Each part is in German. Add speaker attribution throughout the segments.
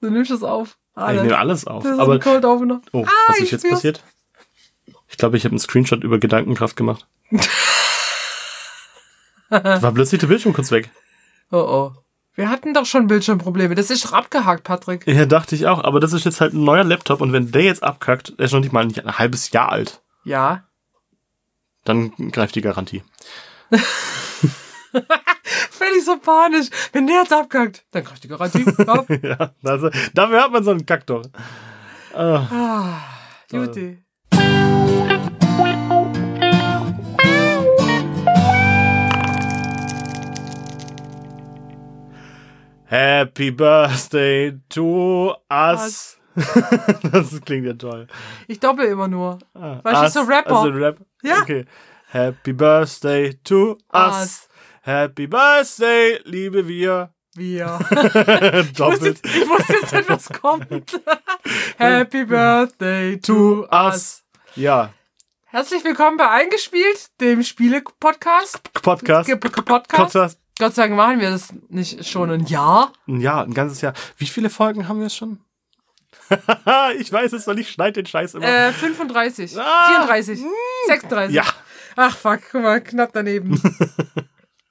Speaker 1: Du nimmst es auf.
Speaker 2: Ich nehme alles auf.
Speaker 1: Das ist
Speaker 2: Aber
Speaker 1: Cold Opener.
Speaker 2: oh,
Speaker 1: Ah,
Speaker 2: was ist jetzt
Speaker 1: spür's.
Speaker 2: passiert? Ich glaube, ich habe einen Screenshot über Gedankenkraft gemacht. War plötzlich der Bildschirm kurz weg.
Speaker 1: Oh oh. Wir hatten doch schon Bildschirmprobleme. Das ist doch abgehakt, Patrick.
Speaker 2: Ja, dachte ich auch. Aber das ist jetzt halt ein neuer Laptop und wenn der jetzt abkackt, der ist noch nicht mal ein halbes Jahr alt,
Speaker 1: Ja.
Speaker 2: dann greift die Garantie.
Speaker 1: Völlig so panisch. Wenn der jetzt abkackt, dann kriegt die Garantie. Ja.
Speaker 2: ja, also, dafür hat man so einen Kack doch.
Speaker 1: ah, Juti.
Speaker 2: Happy Birthday to us. das klingt ja toll.
Speaker 1: Ich doppel immer nur.
Speaker 2: Ah,
Speaker 1: Weil ich
Speaker 2: us,
Speaker 1: so Rapper.
Speaker 2: Also Rap.
Speaker 1: Ja.
Speaker 2: Okay. Happy Birthday to us.
Speaker 1: Us.
Speaker 2: Happy Birthday, liebe wir.
Speaker 1: Wir. Ich wusste,
Speaker 2: Doppelt
Speaker 1: jetzt, ich wusste jetzt nicht, was kommt. Happy Birthday to us.
Speaker 2: Ja.
Speaker 1: Herzlich willkommen bei Eingespielt, dem Spiele-Podcast.
Speaker 2: Podcast.
Speaker 1: Podcast.
Speaker 2: Podcast.
Speaker 1: Gott sei Dank machen wir das nicht schon ein Jahr.
Speaker 2: Ja, ein ganzes Jahr. Wie viele Folgen haben wir schon? ich weiß es noch nicht, schneid den Scheiß immer.
Speaker 1: Äh, 35,
Speaker 2: Ah,
Speaker 1: 34, 36.
Speaker 2: ja.
Speaker 1: Ach fuck, guck mal, knapp daneben.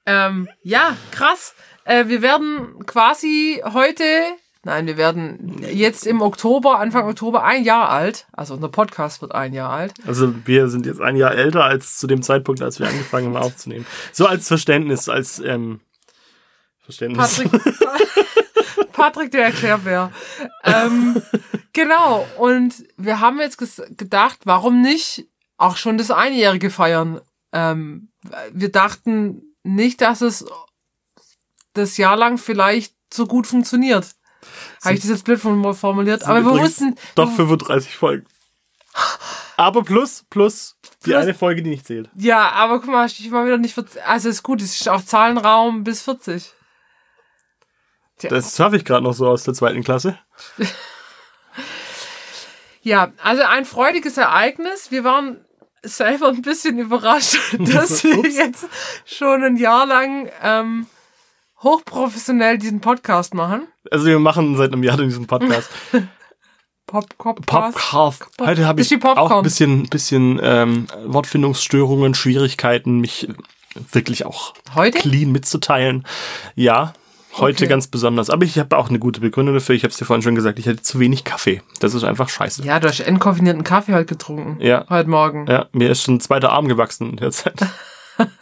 Speaker 1: Ähm, ja, krass. Äh, wir werden quasi heute, nein, wir werden jetzt im Oktober, Anfang Oktober ein Jahr alt. Also unser Podcast wird ein Jahr alt.
Speaker 2: Also wir sind jetzt ein Jahr älter als zu dem Zeitpunkt, als wir angefangen haben aufzunehmen. So als Verständnis, als ähm, Verständnis.
Speaker 1: Patrick, Patrick der Erklärbär. Ähm, genau, und wir haben jetzt gedacht, warum nicht auch schon das Einjährige feiern? Ähm, wir dachten nicht, dass es das Jahr lang vielleicht so gut funktioniert. Habe ich das jetzt blöd form- formuliert? Aber wir wussten,
Speaker 2: Doch 35 Folgen. Aber plus, plus die
Speaker 1: Plus-
Speaker 2: eine Folge, die nicht zählt.
Speaker 1: ja, aber guck mal, ich mal wieder nicht, 40 also ist gut, es ist auch Zahlenraum bis 40.
Speaker 2: Das schaffe ich gerade noch so aus der zweiten Klasse.
Speaker 1: Ja, also ein freudiges Ereignis. Wir waren selber ein bisschen überrascht, dass wir jetzt schon ein Jahr lang ähm, hochprofessionell diesen Podcast machen.
Speaker 2: Also wir machen seit einem Jahr diesen Podcast.
Speaker 1: Popcorn.
Speaker 2: Podcast. Heute habe ich
Speaker 1: Popcorn.
Speaker 2: auch ein bisschen, bisschen ähm, Wortfindungsstörungen, Schwierigkeiten, mich wirklich auch
Speaker 1: Heute?
Speaker 2: clean mitzuteilen. Ja, heute
Speaker 1: Okay.
Speaker 2: ganz besonders. Aber ich habe auch eine gute Begründung dafür. Ich habe es dir vorhin schon gesagt, ich hatte zu wenig Kaffee. Das ist einfach scheiße.
Speaker 1: Ja, du hast entkoffinierten Kaffee heute getrunken.
Speaker 2: Ja.
Speaker 1: Heute Morgen.
Speaker 2: Ja, mir ist schon ein zweiter Arm gewachsen in der Zeit.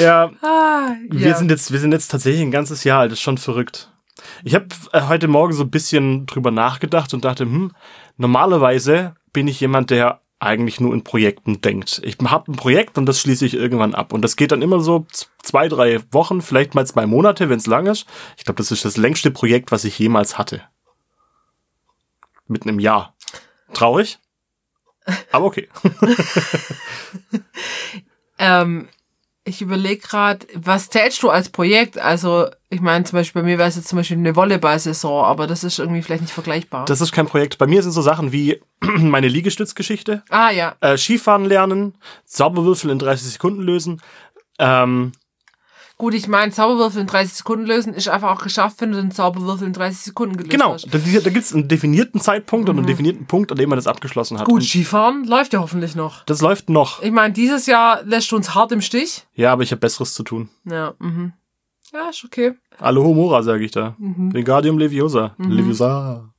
Speaker 2: ja,
Speaker 1: Ah,
Speaker 2: wir
Speaker 1: ja.
Speaker 2: sind jetzt, wir sind jetzt tatsächlich ein ganzes Jahr alt. Das ist schon verrückt. Ich habe äh, heute Morgen so ein bisschen drüber nachgedacht und dachte, hm, normalerweise bin ich jemand, der eigentlich nur in Projekten denkt. Ich habe ein Projekt und das schließe ich irgendwann ab. Und das geht dann immer so zwei, drei Wochen, vielleicht mal zwei Monate, wenn es lang ist. Ich glaube, das ist das längste Projekt, was ich jemals hatte. Mitten im Jahr. Traurig? Aber okay.
Speaker 1: Ähm, ich überlege gerade, was zählst du als Projekt? Also, ich meine, zum Beispiel bei mir wäre es jetzt zum Beispiel eine Volleyball-Saison, aber das ist irgendwie vielleicht nicht vergleichbar.
Speaker 2: Das ist kein Projekt. Bei mir sind so Sachen wie meine Liegestützgeschichte,
Speaker 1: ah, ja.
Speaker 2: äh, Skifahren lernen, Zauberwürfel in 30 Sekunden lösen. Ähm,
Speaker 1: Gut, ich meine, Zauberwürfel in 30 Sekunden lösen ist einfach auch geschafft, wenn du den Zauberwürfel in 30 Sekunden gelöst
Speaker 2: genau,
Speaker 1: hast.
Speaker 2: da, da gibt es einen definierten Zeitpunkt und einen definierten Punkt, an dem man das abgeschlossen hat.
Speaker 1: Gut,
Speaker 2: Und
Speaker 1: Skifahren läuft ja hoffentlich noch.
Speaker 2: das läuft noch.
Speaker 1: Ich meine, dieses Jahr lässt du uns hart im Stich.
Speaker 2: Ja, aber ich habe Besseres zu tun.
Speaker 1: Ja, mhm. Ja, ist okay.
Speaker 2: Alohomora, sage ich da.
Speaker 1: Mhm.
Speaker 2: Wingardium Leviosa. Leviosa.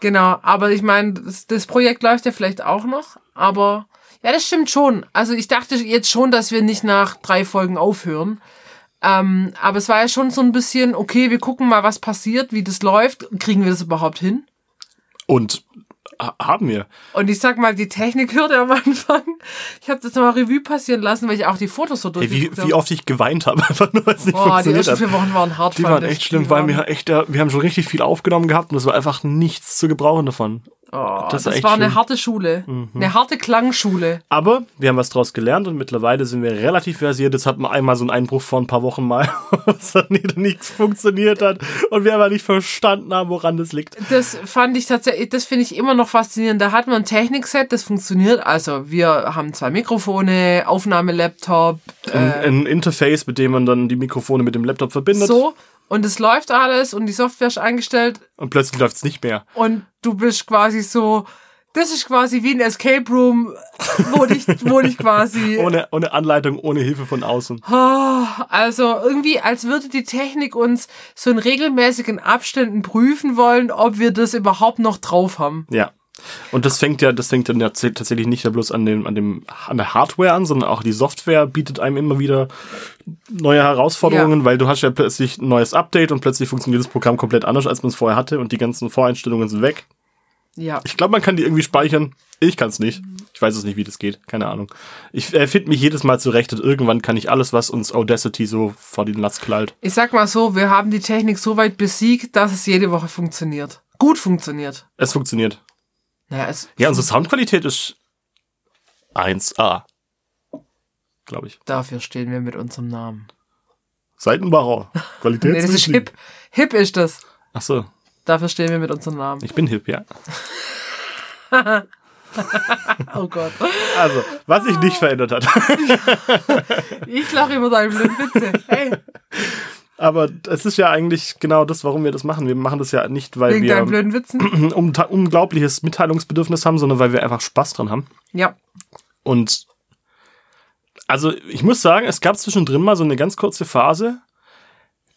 Speaker 1: Genau, aber ich meine, das, das Projekt läuft ja vielleicht auch noch, aber ja, das stimmt schon. Also ich dachte jetzt schon, dass wir nicht nach drei Folgen aufhören. Ähm, aber es war ja schon so ein bisschen, okay, wir gucken mal, was passiert, wie das läuft. Kriegen wir das überhaupt hin?
Speaker 2: Und ha- haben wir.
Speaker 1: Und ich sag mal, die Technik hörte am Anfang. Ich habe das mal Revue passieren lassen, weil ich auch die Fotos so
Speaker 2: Hey, wie, wie oft ich geweint habe, einfach nur, weil es nicht
Speaker 1: Boah, die
Speaker 2: funktioniert
Speaker 1: ersten
Speaker 2: hat.
Speaker 1: vier Wochen waren hart.
Speaker 2: Die waren echt schlimm,
Speaker 1: Die
Speaker 2: weil wir echt, äh, wir haben schon richtig viel aufgenommen gehabt und es war einfach nichts zu gebrauchen davon.
Speaker 1: Oh,
Speaker 2: Das
Speaker 1: das war eine harte Schule. Eine harte Klangschule.
Speaker 2: Aber wir haben was draus gelernt und mittlerweile sind wir relativ versiert. Jetzt hatten wir einmal so einen Einbruch vor ein paar Wochen mal, was dann wieder nichts funktioniert hat und wir aber nicht verstanden haben, woran das liegt.
Speaker 1: Das fand ich tatsächlich, das finde ich immer noch faszinierend. Da hat man ein Technikset, das funktioniert. Also wir haben zwei Mikrofone, Aufnahmelaptop,
Speaker 2: Ein,
Speaker 1: äh,
Speaker 2: ein Interface, mit dem man dann die Mikrofone mit dem Laptop verbindet.
Speaker 1: so. Und es läuft alles und die Software ist eingestellt
Speaker 2: Und plötzlich läuft's nicht mehr.
Speaker 1: und du bist quasi so, das ist quasi wie ein Escape Room, wo dich, wo dich quasi,
Speaker 2: Ohne, ohne Anleitung, ohne Hilfe von außen.
Speaker 1: Also irgendwie, als würde die Technik uns so in regelmäßigen Abständen prüfen wollen, ob wir das überhaupt noch drauf haben.
Speaker 2: Ja. Und das fängt ja, das fängt dann ja tats- tatsächlich nicht nur bloß an dem, an dem, an der Hardware an, sondern auch die Software bietet einem immer wieder neue Herausforderungen, weil du hast ja plötzlich ein neues Update und plötzlich funktioniert das Programm komplett anders, als man es vorher hatte und die ganzen Voreinstellungen sind weg.
Speaker 1: Ja.
Speaker 2: Ich glaube, man kann die irgendwie speichern. Ich kann es nicht. Ich weiß es nicht, wie das geht. Keine Ahnung. Ich erfinde mich jedes Mal zurecht und irgendwann kann ich alles, was uns Audacity so vor den Latz knallt.
Speaker 1: Ich sag mal so, wir haben die Technik so weit besiegt, dass es jede Woche funktioniert. Gut funktioniert.
Speaker 2: Es funktioniert.
Speaker 1: Naja, es,
Speaker 2: Ja, unsere Soundqualität ist 1A. Glaube ich.
Speaker 1: dafür stehen wir mit unserem Namen.
Speaker 2: Seitenbacher. Qualität.
Speaker 1: Nee, das ist hip. Hip ist das.
Speaker 2: Ach so.
Speaker 1: Dafür stehen wir mit unserem Namen.
Speaker 2: Ich bin hip, ja.
Speaker 1: Oh Gott.
Speaker 2: Also, was sich nicht verändert hat.
Speaker 1: Ich lache über deine blöden Witze. Hey,
Speaker 2: Aber es ist ja eigentlich genau das, warum wir das machen. Wir machen das ja nicht, weil
Speaker 1: wegen
Speaker 2: wir
Speaker 1: blöden Witzen?
Speaker 2: ein um, unglaubliches Mitteilungsbedürfnis haben, sondern weil wir einfach Spaß dran haben.
Speaker 1: Ja.
Speaker 2: Und also ich muss sagen, es gab zwischendrin mal so eine ganz kurze Phase,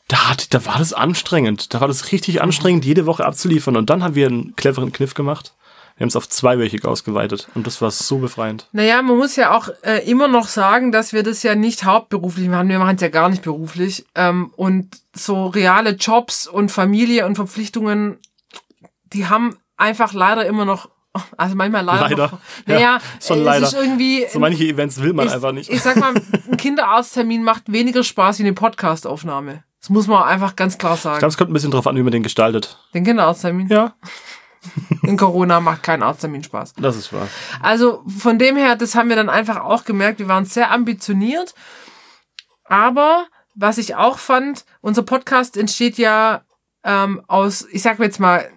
Speaker 2: da, hat, da war das anstrengend. Da war das richtig anstrengend, jede Woche abzuliefern. Und dann haben wir einen cleveren Kniff gemacht. Wir haben es auf zweiwöchig ausgeweitet. Und das war so befreiend.
Speaker 1: Naja, man muss ja auch äh, immer noch sagen, dass wir das ja nicht hauptberuflich machen. Wir machen es ja gar nicht beruflich. Ähm, und so reale Jobs und Familie und Verpflichtungen, die haben einfach leider immer noch, also manchmal leider.
Speaker 2: Leider.
Speaker 1: Noch, naja,
Speaker 2: Ja, leider.
Speaker 1: ist irgendwie.
Speaker 2: So manche Events will man
Speaker 1: ich,
Speaker 2: einfach nicht.
Speaker 1: ich sag mal, ein Kinderarzttermin macht weniger Spaß wie eine Podcastaufnahme. Das muss man einfach ganz klar
Speaker 2: Ich
Speaker 1: sagen.
Speaker 2: glaube, es kommt ein bisschen drauf an, wie man den gestaltet.
Speaker 1: Den Kinderarzttermin
Speaker 2: Ja,
Speaker 1: in Corona macht kein Arzttermin Spaß.
Speaker 2: das ist wahr.
Speaker 1: Also von dem her, das haben wir dann einfach auch gemerkt. Wir waren sehr ambitioniert. Aber was ich auch fand, unser Podcast entsteht ja ähm, aus, ich sag jetzt mal,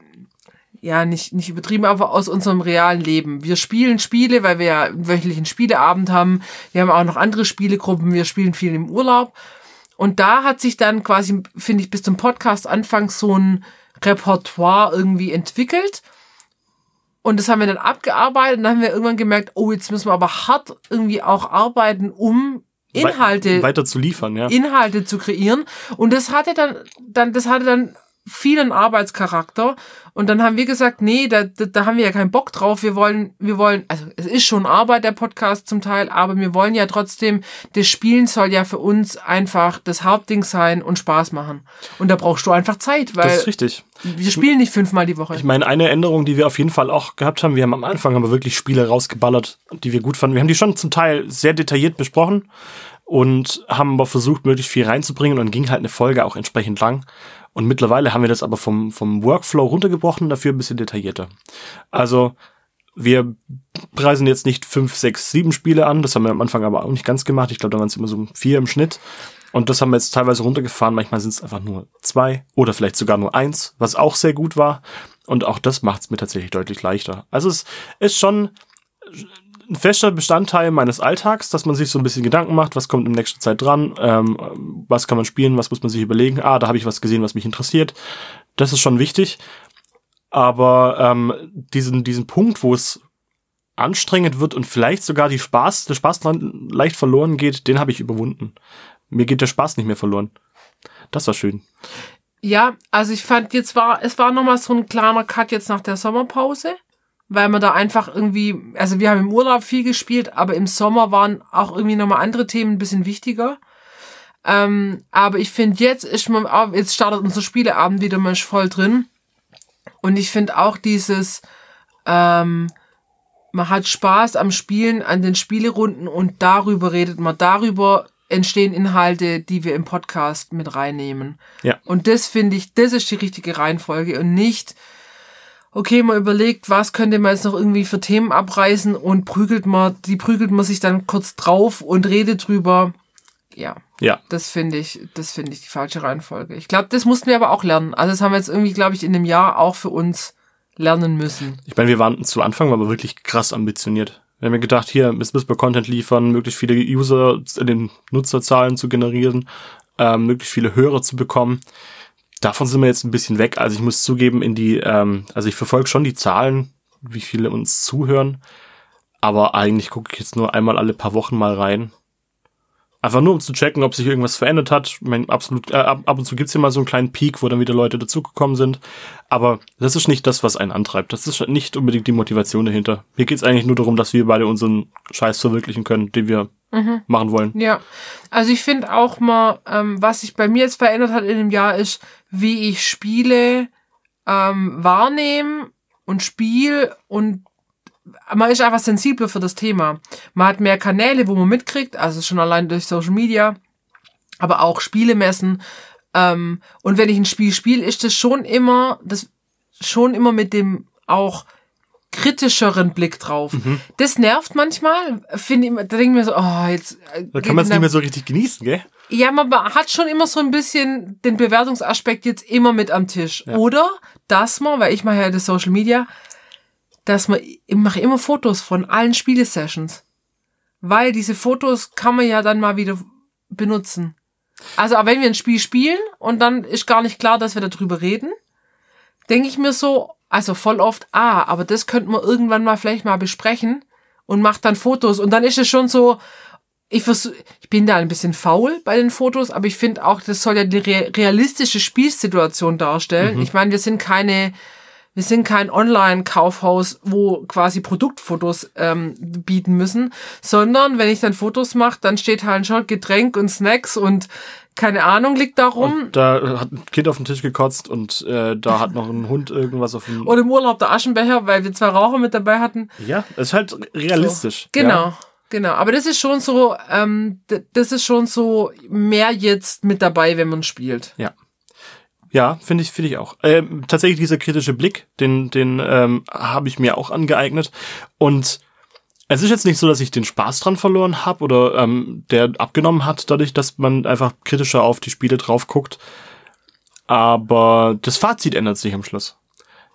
Speaker 1: ja, nicht, nicht übertrieben, aber aus unserem realen Leben. Wir spielen Spiele, weil wir ja einen wöchentlichen Spieleabend haben. Wir haben auch noch andere Spielegruppen. Wir spielen viel im Urlaub. Und da hat sich dann quasi, finde ich, bis zum Podcast Anfang so ein Repertoire irgendwie entwickelt. Und das haben wir dann abgearbeitet und dann haben wir irgendwann gemerkt, oh, jetzt müssen wir aber hart irgendwie auch arbeiten, um Inhalte,
Speaker 2: Wei- weiter zu liefern, ja.
Speaker 1: Inhalte zu kreieren. Und das hatte dann, dann, das hatte dann vielen Arbeitscharakter. Und dann haben wir gesagt, nee, da, da, da haben wir ja keinen Bock drauf. Wir wollen, wir wollen, also es ist schon Arbeit, der Podcast zum Teil, aber wir wollen ja trotzdem, das Spielen soll ja für uns einfach das Hauptding sein und Spaß machen. Und da brauchst du einfach Zeit,
Speaker 2: das
Speaker 1: weil
Speaker 2: ist richtig.
Speaker 1: wir spielen nicht fünfmal die Woche.
Speaker 2: Ich meine, eine Änderung, die wir auf jeden Fall auch gehabt haben, wir haben am Anfang aber wirklich Spiele rausgeballert, die wir gut fanden. Wir haben die schon zum Teil sehr detailliert besprochen und haben aber versucht, möglichst viel reinzubringen und ging halt eine Folge auch entsprechend lang. Und mittlerweile haben wir das aber vom, vom Workflow runtergebrochen, dafür ein bisschen detaillierter. Also, wir preisen jetzt nicht fünf, sechs, sieben Spiele an. Das haben wir am Anfang aber auch nicht ganz gemacht. Ich glaube, da waren es immer so vier im Schnitt. Und das haben wir jetzt teilweise runtergefahren. Manchmal sind es einfach nur zwei oder vielleicht sogar nur eins, was auch sehr gut war. Und auch das macht es mir tatsächlich deutlich leichter. Also es ist schon ein fester Bestandteil meines Alltags, dass man sich so ein bisschen Gedanken macht, was kommt in nächster Zeit dran, ähm, was kann man spielen, was muss man sich überlegen. Ah, da habe ich was gesehen, was mich interessiert. Das ist schon wichtig. Aber ähm, diesen, diesen Punkt, wo es anstrengend wird und vielleicht sogar die Spaß, der Spaß dran leicht verloren geht, den habe ich überwunden. Mir geht der Spaß nicht mehr verloren. Das war schön.
Speaker 1: Ja, also ich fand jetzt war, es war nochmal so ein kleiner Cut jetzt nach der Sommerpause, weil man da einfach irgendwie, also wir haben im Urlaub viel gespielt, aber im Sommer waren auch irgendwie nochmal andere Themen ein bisschen wichtiger. Ähm, aber ich finde jetzt ist man, auch- jetzt startet unser Spieleabend wieder, ist voll drin. Und ich finde auch dieses, ähm, man hat Spaß am Spielen, an den Spielerunden und darüber redet man, darüber entstehen Inhalte, die wir im Podcast mit reinnehmen.
Speaker 2: Ja.
Speaker 1: Und das finde ich, das ist die richtige Reihenfolge und nicht, okay, man überlegt, was könnte man jetzt noch irgendwie für Themen abreißen und prügelt man, die prügelt man sich dann kurz drauf und redet drüber. Ja,
Speaker 2: Ja.
Speaker 1: das finde ich, das finde ich die falsche Reihenfolge. Ich glaube, das mussten wir aber auch lernen. Also das haben wir jetzt irgendwie, glaube ich, in dem Jahr auch für uns lernen müssen.
Speaker 2: Ich meine, wir waren zu Anfang wir wirklich krass ambitioniert. Wir haben ja gedacht, hier, müssen wir Content liefern, möglichst viele User in den Nutzerzahlen zu generieren, ähm, möglichst viele Hörer zu bekommen. Davon sind wir jetzt ein bisschen weg. Also ich muss zugeben, in die, ähm, also ich verfolge schon die Zahlen, wie viele uns zuhören, aber eigentlich gucke ich jetzt nur einmal alle paar Wochen mal rein. Einfach nur, um zu checken, ob sich irgendwas verändert hat. Ich meine, absolut, äh, ab, ab und zu gibt's ja mal so einen kleinen Peak, wo dann wieder Leute dazugekommen sind. Aber das ist nicht das, was einen antreibt. Das ist nicht unbedingt die Motivation dahinter. Mir geht's eigentlich nur darum, dass wir beide unseren Scheiß verwirklichen können, den wir
Speaker 1: Mhm.
Speaker 2: machen wollen.
Speaker 1: Ja, also ich finde auch mal, ähm, was sich bei mir jetzt verändert hat in dem Jahr, ist, wie ich Spiele ähm, wahrnehme und spiel und man ist einfach sensibler für das Thema. Man hat mehr Kanäle, wo man mitkriegt, also schon allein durch Social Media, aber auch Spielemessen. Ähm, und wenn ich ein Spiel spiele, ist das schon immer, das schon immer mit dem auch kritischeren Blick drauf.
Speaker 2: Mhm.
Speaker 1: Das nervt manchmal, finde ich, da denke ich mir so, oh, jetzt. äh,
Speaker 2: Da kann man es nicht mehr so richtig genießen, gell?
Speaker 1: ja, man hat schon immer so ein bisschen den Bewertungsaspekt jetzt immer mit am Tisch. Oder, dass man, weil ich mache ja das Social Media, dass man, ich mache immer Fotos von allen Spielesessions. Weil diese Fotos kann man ja dann mal wieder benutzen. Also, aber wenn wir ein Spiel spielen und dann ist gar nicht klar, dass wir darüber reden, denke ich mir so, also voll oft, ah, aber das könnten wir irgendwann mal vielleicht mal besprechen und macht dann Fotos und dann ist es schon so, ich versuch, ich bin da ein bisschen faul bei den Fotos, aber ich finde auch, das soll ja die re realistische Spielsituation darstellen. Ich meine, wir sind keine, wir sind kein Online-Kaufhaus, wo quasi Produktfotos ähm, bieten müssen, sondern wenn ich dann Fotos mache, dann steht halt schon Getränk und Snacks und keine Ahnung liegt da rum.
Speaker 2: Da hat ein Kind auf den Tisch gekotzt und äh, da hat noch ein Hund irgendwas auf dem.
Speaker 1: Oder im Urlaub der Aschenbecher, weil wir zwei Raucher mit dabei hatten.
Speaker 2: Ja, ist halt realistisch.
Speaker 1: Genau,
Speaker 2: Ja.
Speaker 1: genau. Aber das ist schon so, ähm, das ist schon so mehr jetzt mit dabei, wenn man spielt.
Speaker 2: Ja. Ja, finde ich, finde ich auch. Ähm, tatsächlich dieser kritische Blick, den, den ähm, habe ich mir auch angeeignet. Und es ist jetzt nicht so, dass ich den Spaß dran verloren habe oder ähm, der abgenommen hat, dadurch, dass man einfach kritischer auf die Spiele drauf guckt. Aber das Fazit ändert sich am Schluss.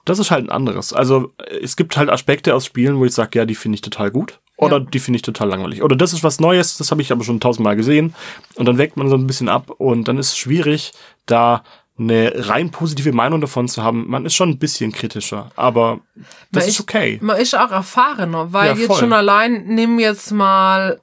Speaker 2: Das ist halt ein anderes. Also äh, es gibt halt Aspekte aus Spielen, wo ich sage, ja, die finde ich total gut. Oder
Speaker 1: Ja.
Speaker 2: die finde ich total langweilig. Oder das ist was Neues, das habe ich aber schon tausendmal gesehen. Und dann weckt man so ein bisschen ab und dann ist es schwierig, da eine rein positive Meinung davon zu haben. Man ist schon ein bisschen kritischer, aber das
Speaker 1: Man
Speaker 2: ist okay.
Speaker 1: Man ist auch erfahrener, weil
Speaker 2: Ja,
Speaker 1: jetzt schon allein, nimm jetzt mal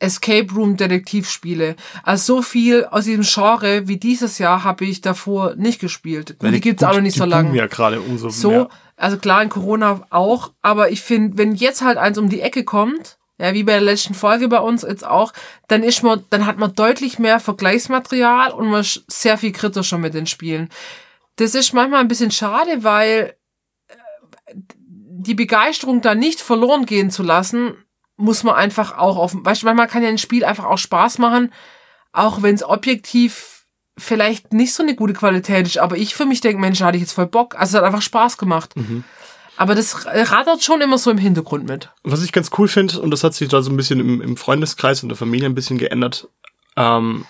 Speaker 1: Escape Room Detektivspiele. Also so viel aus diesem Genre wie dieses Jahr habe ich davor nicht gespielt. Gut, die gibt's auch noch nicht so lange.
Speaker 2: ja gerade umso
Speaker 1: so,
Speaker 2: mehr.
Speaker 1: also klar in Corona auch, aber ich finde, wenn jetzt halt eins um die Ecke kommt, ja, wie bei der letzten Folge bei uns jetzt auch, dann ist man, dann hat man deutlich mehr Vergleichsmaterial und man ist sehr viel kritischer mit den Spielen. Das ist manchmal ein bisschen schade, weil äh, die Begeisterung da nicht verloren gehen zu lassen, muss man einfach auch auf, weißt du, manchmal kann ja ein Spiel einfach auch Spaß machen, auch wenn es objektiv vielleicht nicht so eine gute Qualität ist, aber ich für mich denke, Mensch, da hatte ich jetzt voll Bock. Also es hat einfach Spaß gemacht. Aber das rattert schon immer so im Hintergrund mit.
Speaker 2: Was ich ganz cool finde, und das hat sich da so ein bisschen im, im Freundeskreis und der Familie ein bisschen geändert, ähm,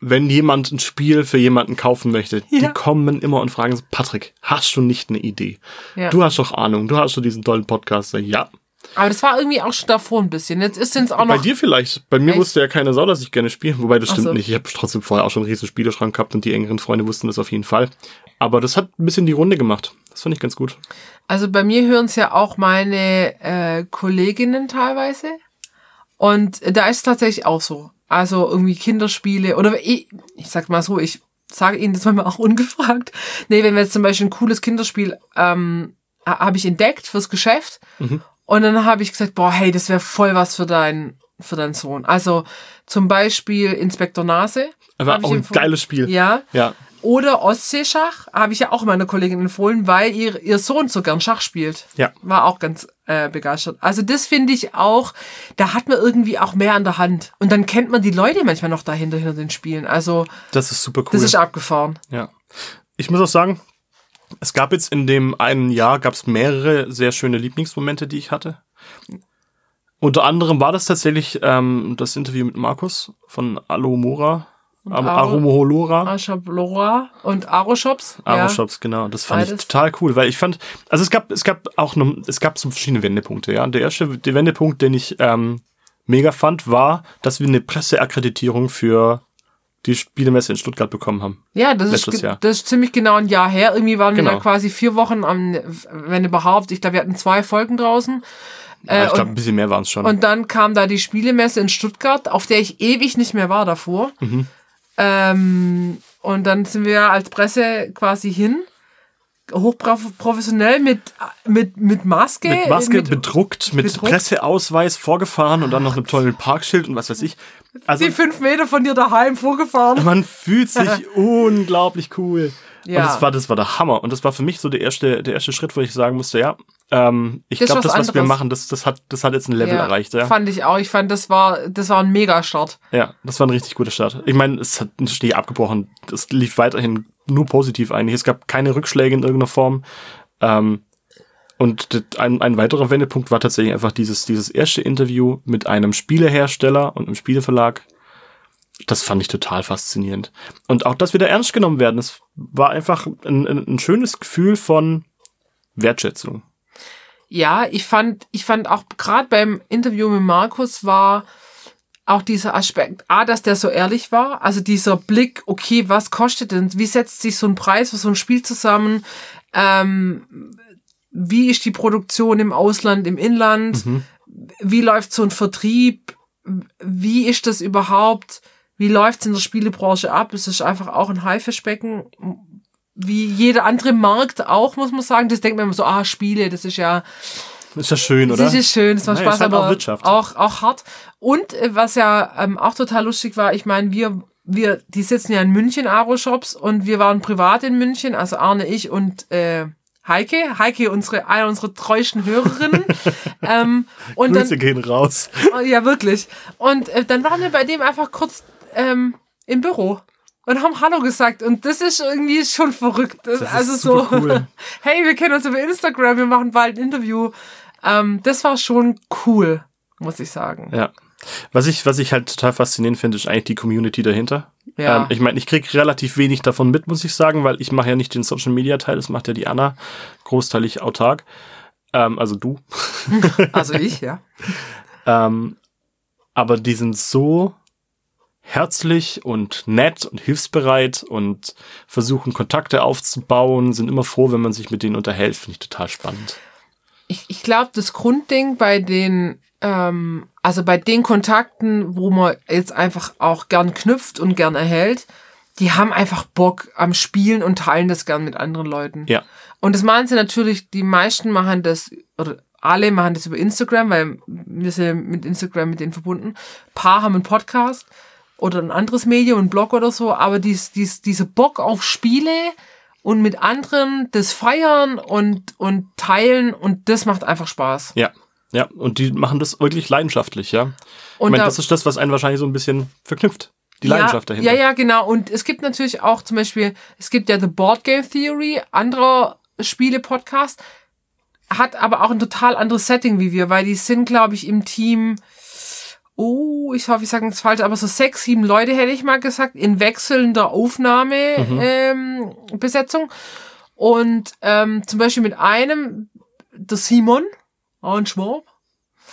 Speaker 2: wenn jemand ein Spiel für jemanden kaufen möchte,
Speaker 1: Ja.
Speaker 2: die kommen immer und fragen Patrick, hast du nicht eine Idee?
Speaker 1: Ja.
Speaker 2: Du hast doch Ahnung, du hast doch diesen tollen Podcast. Ja,
Speaker 1: Aber das war irgendwie auch schon davor ein bisschen. Jetzt ist es auch
Speaker 2: bei
Speaker 1: noch.
Speaker 2: dir vielleicht. Bei mir
Speaker 1: Echt?
Speaker 2: wusste ja keine Sau, dass ich gerne spiele. Wobei, das stimmt
Speaker 1: so.
Speaker 2: nicht. Ich habe trotzdem vorher auch schon einen riesen Spieleschrank gehabt und die engeren Freunde wussten das auf jeden Fall. Aber das hat ein bisschen die Runde gemacht. Das fand ich ganz gut.
Speaker 1: Also bei mir hören es ja auch meine äh, Kolleginnen teilweise. Und da ist es tatsächlich auch so. Also irgendwie Kinderspiele oder ich, ich sag mal so, ich sage Ihnen das manchmal auch ungefragt. Nee, wenn wir jetzt zum Beispiel ein cooles Kinderspiel ähm, ha- habe ich entdeckt fürs Geschäft und dann habe ich gesagt, boah, hey, das wäre voll was für deinen für deinen Sohn. Also zum Beispiel Inspektor Nase. Ich
Speaker 2: auch ein geiles Spiel.
Speaker 1: Ja.
Speaker 2: Ja.
Speaker 1: Oder Ostseeschach habe ich ja auch meiner Kollegin empfohlen, weil ihr, ihr Sohn so gern Schach spielt.
Speaker 2: Ja.
Speaker 1: War auch ganz äh, begeistert. Also das finde ich auch, da hat man irgendwie auch mehr an der Hand. Und dann kennt man die Leute manchmal noch dahinter, hinter den Spielen. Also
Speaker 2: Das ist super cool.
Speaker 1: das ist abgefahren.
Speaker 2: Ja. Ich muss auch sagen, es gab jetzt in dem einen Jahr gab es mehrere sehr schöne Lieblingsmomente, die ich hatte. Unter anderem war das tatsächlich ähm, das Interview mit Markus von Alomora, Am-
Speaker 1: Aro-
Speaker 2: Aromoholora.
Speaker 1: Aschablora und Aroshops. Ja.
Speaker 2: Aro-Shops, genau. Das fand ich
Speaker 1: Beides.
Speaker 2: total cool, weil ich fand, also es gab, es gab auch noch, es gab so verschiedene Wendepunkte, ja. Der erste, der Wendepunkt, den ich ähm, mega fand, war, dass wir eine Presseakkreditierung für die Spielemesse in Stuttgart bekommen haben.
Speaker 1: Ja, das ist,
Speaker 2: Letztes Jahr.
Speaker 1: das ist ziemlich genau ein Jahr her. Irgendwie waren wir
Speaker 2: Genau.
Speaker 1: da quasi vier Wochen am, wenn überhaupt, ich glaube, wir hatten zwei Folgen draußen.
Speaker 2: Ja,
Speaker 1: Äh,
Speaker 2: ich glaube,
Speaker 1: und,
Speaker 2: ein bisschen mehr waren es schon.
Speaker 1: und dann kam da die Spielemesse in Stuttgart, auf der ich ewig nicht mehr war davor.
Speaker 2: Mhm.
Speaker 1: Ähm, und dann sind wir als Presse quasi hin. Hochprofessionell mit, mit, mit Maske.
Speaker 2: mit Maske
Speaker 1: mit,
Speaker 2: bedruckt, mit
Speaker 1: bedruckt.
Speaker 2: Presseausweis vorgefahren und dann noch einem tollen Parkschild und was weiß ich. Also
Speaker 1: die fünf Meter von dir daheim vorgefahren.
Speaker 2: man fühlt sich unglaublich cool.
Speaker 1: Ja.
Speaker 2: Und das war, das war der Hammer. Und das war für mich so der erste, der erste Schritt, wo ich sagen musste, ja, ähm, ich glaube, das,
Speaker 1: was
Speaker 2: was wir
Speaker 1: anderes.
Speaker 2: machen, das, das hat, das hat jetzt ein Level
Speaker 1: Ja,
Speaker 2: erreicht, ja.
Speaker 1: Fand ich auch. Ich fand, das war, das war ein Megastart.
Speaker 2: Ja, das war ein richtig guter Start. Ich meine, es hat nicht abgebrochen. Das lief weiterhin nur positiv eigentlich. Es gab keine Rückschläge in irgendeiner Form. Ähm, und ein, ein weiterer Wendepunkt war tatsächlich einfach dieses, dieses erste Interview mit einem Spielehersteller und einem Spieleverlag. Das fand ich total faszinierend. Und auch, dass wir da ernst genommen werden, das war einfach ein, ein, schönes Gefühl von Wertschätzung.
Speaker 1: Ja, ich fand, ich fand auch gerade beim Interview mit Markus war auch dieser Aspekt, A, dass der so ehrlich war, also dieser Blick, okay, was kostet denn, wie setzt sich so ein Preis für so ein Spiel zusammen, ähm, wie ist die Produktion im Ausland, im Inland, wie läuft so ein Vertrieb, wie ist das überhaupt, wie läuft's in der Spielebranche ab, es ist einfach auch ein Haifischbecken, wie jeder andere Markt auch, muss man sagen, das denkt man immer so, ah, Spiele, das ist ja,
Speaker 2: Ist ja schön, oder?
Speaker 1: das ist schön, das macht
Speaker 2: Naja,
Speaker 1: Spaß,
Speaker 2: ist halt
Speaker 1: aber
Speaker 2: auch Wirtschaft.
Speaker 1: Auch, auch hart. Und äh, was ja ähm, auch total lustig war, ich meine, wir, wir, die sitzen ja in München, Aro-Shops, und wir waren privat in München, also Arne, ich und äh, Heike, Heike, unsere, eine unserer treuesten Hörerinnen. ähm, und
Speaker 2: Grüße
Speaker 1: dann,
Speaker 2: gehen raus.
Speaker 1: Oh, ja, wirklich. Und äh, dann waren wir bei dem einfach kurz ähm, im Büro und haben Hallo gesagt. Und das ist irgendwie schon verrückt. Das, also so,
Speaker 2: cool.
Speaker 1: hey, wir kennen uns über Instagram, wir machen bald ein Interview. Ähm, das war schon cool, muss ich sagen.
Speaker 2: Ja. Was ich, was ich halt total faszinierend finde, ist eigentlich die Community dahinter.
Speaker 1: Ja.
Speaker 2: Ähm, ich meine, ich krieg relativ wenig davon mit, muss ich sagen, weil ich mache ja nicht den Social Media Teil, das macht ja die Anna, großteilig autark. Ähm, also du.
Speaker 1: Also ich, ja.
Speaker 2: Ähm, aber die sind so herzlich und nett und hilfsbereit und versuchen Kontakte aufzubauen, sind immer froh, wenn man sich mit denen unterhält. Finde ich total spannend.
Speaker 1: Ich, ich glaube, das Grundding bei den, ähm, also bei den Kontakten, wo man jetzt einfach auch gern knüpft und gern erhält, die haben einfach Bock am Spielen und teilen das gern mit anderen Leuten.
Speaker 2: Ja.
Speaker 1: Und das machen sie natürlich, die meisten machen das, oder alle machen das über Instagram, weil wir sind mit Instagram mit denen verbunden. Ein paar haben einen Podcast oder ein anderes Medium, einen Blog oder so, aber dies, dies, diese Bock auf Spiele und mit anderen das feiern und, und teilen und das macht einfach Spaß.
Speaker 2: Ja. Ja, und die machen das wirklich leidenschaftlich, ja. ich
Speaker 1: Und
Speaker 2: meine,
Speaker 1: da-
Speaker 2: das ist das, was einen wahrscheinlich so ein bisschen verknüpft. Die Leidenschaft
Speaker 1: ja,
Speaker 2: dahinter.
Speaker 1: Ja, ja, genau. Und es gibt natürlich auch zum Beispiel, es gibt ja The Board Game Theory, anderer Spiele-Podcast, hat aber auch ein total anderes Setting wie wir, weil die sind, glaube ich, im Team, oh, ich hoffe, ich sage nichts falsch, aber so sechs, sieben Leute hätte ich mal gesagt, in wechselnder Aufnahme, ähm, Besetzung. Und ähm, zum Beispiel mit einem, der Simon, ein Schwab,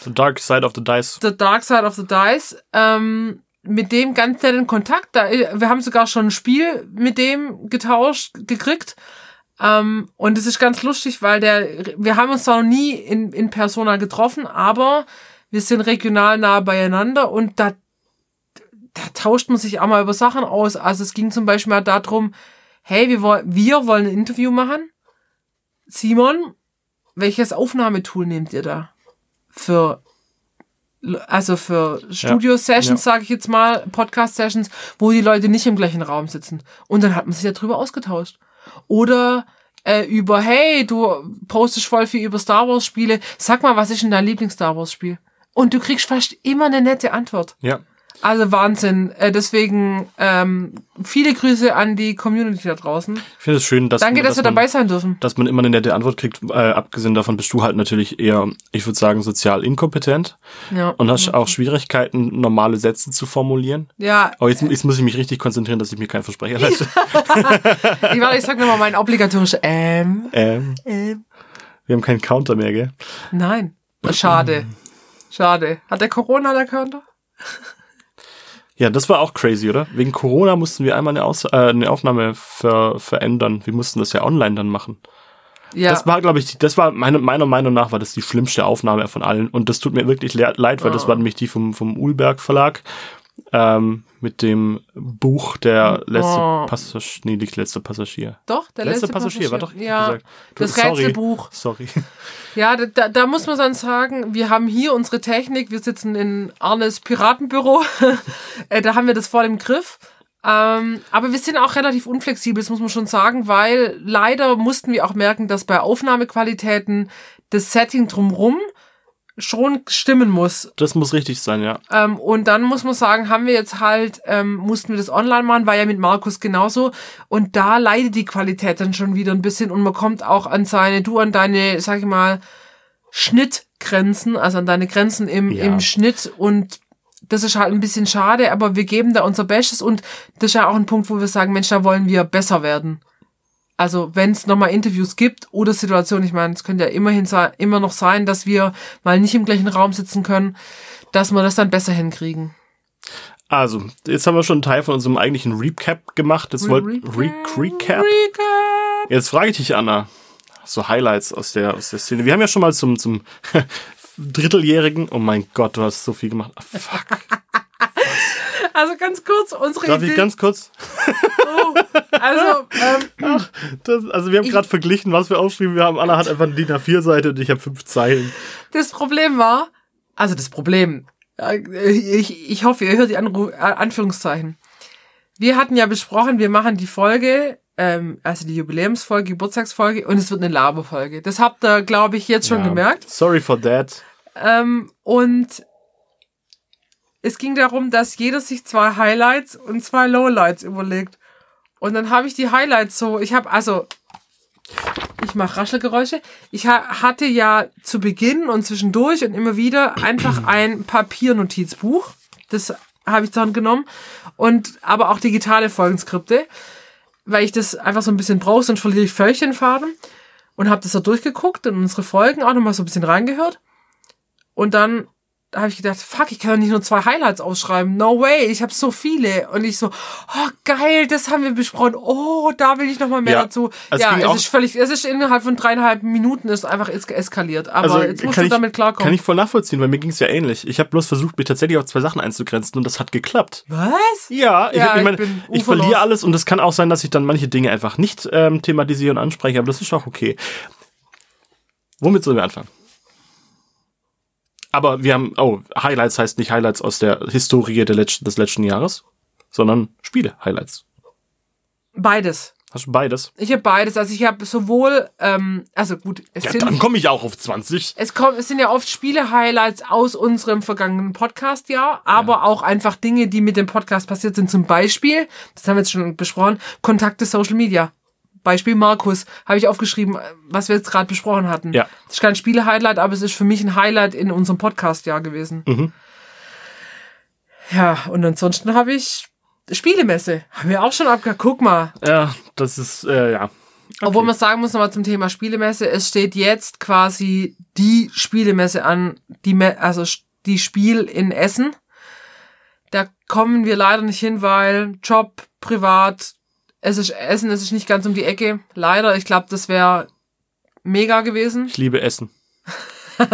Speaker 2: The Dark Side of the Dice.
Speaker 1: The Dark Side of the Dice, ähm, mit dem ganz netten Kontakt. Da, wir haben sogar schon ein Spiel mit dem getauscht, gekriegt. Ähm, und es ist ganz lustig, weil der, wir haben uns zwar noch nie in, in Persona getroffen, aber wir sind regional nah beieinander und da, da tauscht man sich auch mal über Sachen aus. Also es ging zum Beispiel mal darum, hey, wir, woll- wir wollen ein Interview machen. Simon, welches Aufnahmetool nehmt ihr da? Für also für Studio-Sessions,
Speaker 2: Ja.
Speaker 1: sage ich jetzt mal, Podcast-Sessions, wo die Leute nicht im gleichen Raum sitzen. Und dann hat man sich ja drüber ausgetauscht. Oder äh, über, hey, du postest voll viel über Star Wars-Spiele. Sag mal, was ist denn dein Lieblings-Star Wars-Spiel? Und du kriegst fast immer eine nette Antwort.
Speaker 2: Ja.
Speaker 1: Also Wahnsinn. Äh, deswegen ähm, viele Grüße an die Community da draußen.
Speaker 2: Ich finde es schön, dass,
Speaker 1: Danke, dass, wir
Speaker 2: man,
Speaker 1: dabei sein dürfen.
Speaker 2: dass man immer eine nette Antwort kriegt. Äh, abgesehen davon bist du halt natürlich eher, ich würde sagen, sozial inkompetent
Speaker 1: Ja.
Speaker 2: und hast auch Schwierigkeiten, normale Sätze zu formulieren.
Speaker 1: ja,
Speaker 2: Aber jetzt, jetzt muss ich mich richtig konzentrieren, dass ich mir keinen Versprecher leiste.
Speaker 1: ich, warte, ich sag nochmal mein obligatorisches ähm,
Speaker 2: ähm,
Speaker 1: ähm.
Speaker 2: wir haben keinen Counter mehr, gell?
Speaker 1: Nein. Schade. Schade. Hat der Corona der Counter?
Speaker 2: Ja, das war auch crazy, oder? Wegen Corona mussten wir einmal eine, Aus äh, eine Aufnahme ver verändern. Wir mussten das ja online dann machen.
Speaker 1: Ja.
Speaker 2: Das war, glaube ich, die- das war meine, meiner Meinung nach war das die schlimmste Aufnahme von allen. Und das tut mir wirklich le leid, weil das war nämlich die vom, vom Ulberg Verlag. Ähm, mit dem Buch Der letzte
Speaker 1: Oh.
Speaker 2: Passagier, nee, nicht letzte Passagier.
Speaker 1: doch, der
Speaker 2: letzte
Speaker 1: letzte,
Speaker 2: Passagier, war doch
Speaker 1: Ja,
Speaker 2: gesagt.
Speaker 1: das
Speaker 2: Sorry.
Speaker 1: Rätselbuch.
Speaker 2: Sorry.
Speaker 1: Ja, da- da, muss man dann sagen, wir haben hier unsere Technik, wir sitzen in Arnes Piratenbüro, äh, da haben wir das voll im Griff. Ähm, aber wir sind auch relativ unflexibel, das muss man schon sagen, weil leider mussten wir auch merken, dass bei Aufnahmequalitäten das Setting drumrum schon stimmen muss.
Speaker 2: Das muss richtig sein, ja.
Speaker 1: Ähm, und dann muss man sagen, haben wir jetzt halt, ähm, mussten wir das online machen, war ja mit Markus genauso. Und da leidet die Qualität dann schon wieder ein bisschen und man kommt auch an seine, du an deine, sag ich mal, Schnittgrenzen, also an deine Grenzen im,
Speaker 2: Ja.
Speaker 1: im Schnitt und das ist halt ein bisschen schade, aber wir geben da unser Bestes und das ist ja auch ein Punkt, wo wir sagen, Mensch, da wollen wir besser werden. Also wenn es nochmal Interviews gibt oder Situationen, ich meine, es könnte ja immerhin immer noch sein, dass wir mal nicht im gleichen Raum sitzen können, dass wir das dann besser hinkriegen.
Speaker 2: Also, jetzt haben wir schon einen Teil von unserem eigentlichen Recap gemacht. Jetzt wollt Re Recap.
Speaker 1: Recap.
Speaker 2: Jetzt frage ich dich, Anna, so Highlights aus der, aus der Szene. Wir haben ja schon mal zum, zum Dritteljährigen, oh mein Gott, du hast so viel gemacht. Ah, fuck.
Speaker 1: Also ganz kurz, unsere
Speaker 2: Darf ich
Speaker 1: Idee.
Speaker 2: ganz kurz?
Speaker 1: also, ähm,
Speaker 2: Das, also wir haben gerade verglichen, was wir aufschrieben. Wir haben, Anna hat einfach eine DIN A4-Seite und ich habe fünf Zeilen.
Speaker 1: das Problem war, also das Problem, äh, ich, ich hoffe, ihr hört die Anru Anführungszeichen. Wir hatten ja besprochen, wir machen die Folge, ähm, also die Jubiläumsfolge, Geburtstagsfolge und es wird eine Laberfolge. Das habt ihr, glaube ich, jetzt schon
Speaker 2: Ja.
Speaker 1: gemerkt.
Speaker 2: Sorry for that.
Speaker 1: Ähm, und es ging darum, dass jeder sich zwei Highlights und zwei Lowlights überlegt. Und dann habe ich die Highlights so, ich habe also, ich mache Raschelgeräusche. Ich ha hatte ja zu Beginn und zwischendurch und immer wieder einfach ein Papiernotizbuch. Das habe ich dann genommen. Und aber auch digitale Folgenskripte, weil ich das einfach so ein bisschen brauche, sonst verliere ich völlig den Faden. Und habe das da durchgeguckt und unsere Folgen auch nochmal so ein bisschen reingehört. Und dann habe ich gedacht, fuck, ich kann doch nicht nur zwei Highlights ausschreiben. No way, ich habe so viele. Und ich so, oh geil, das haben wir besprochen. Oh, da will ich noch mal mehr
Speaker 2: Ja,
Speaker 1: dazu.
Speaker 2: es
Speaker 1: ja, es ist völlig, es ist innerhalb von dreieinhalb Minuten ist einfach es eskaliert. Aber
Speaker 2: Also
Speaker 1: jetzt musst du
Speaker 2: ich,
Speaker 1: damit klarkommen.
Speaker 2: kann ich voll nachvollziehen, weil mir ging es ja ähnlich. Ich habe bloß versucht, mich tatsächlich auf zwei Sachen einzugrenzen und das hat geklappt.
Speaker 1: Was?
Speaker 2: Ja, ich,
Speaker 1: Ja,
Speaker 2: hab- ich,
Speaker 1: bin
Speaker 2: ich verliere alles und es kann auch sein, dass ich dann manche Dinge einfach nicht ähm, thematisiere und anspreche, aber das ist auch okay. Womit sollen wir anfangen? Aber wir haben, oh, Highlights heißt nicht Highlights aus der Historie der letzten, des letzten Jahres, sondern Spiele-Highlights.
Speaker 1: Beides.
Speaker 2: Hast du beides?
Speaker 1: Ich habe beides. Also ich habe sowohl, ähm, also gut, es
Speaker 2: Ja,
Speaker 1: sind
Speaker 2: dann komme ich auch auf 20.
Speaker 1: Es, kommt, es sind ja oft Spiele-Highlights aus unserem vergangenen Podcast-Jahr, aber auch einfach Dinge, die mit dem Podcast passiert sind. Zum Beispiel, das haben wir jetzt schon besprochen, Kontakte Social Media. Beispiel Markus, habe ich aufgeschrieben, was wir jetzt gerade besprochen hatten.
Speaker 2: Ja.
Speaker 1: Das ist kein Spiele-Highlight, aber es ist für mich ein Highlight in unserem Podcast-Jahr gewesen.
Speaker 2: Mhm.
Speaker 1: Ja, und ansonsten habe ich Spielemesse. Haben wir auch schon abgehakt. Guck mal.
Speaker 2: Ja, das ist, äh, ja.
Speaker 1: Obwohl man sagen muss nochmal zum Thema Spielemesse, es steht jetzt quasi die Spielemesse an, die Me also die Spiel in Essen. Da kommen wir leider nicht hin, weil Job, privat, es ist Essen, es ist nicht ganz um die Ecke. Leider, ich glaube, das wäre mega gewesen.
Speaker 2: Ich liebe Essen.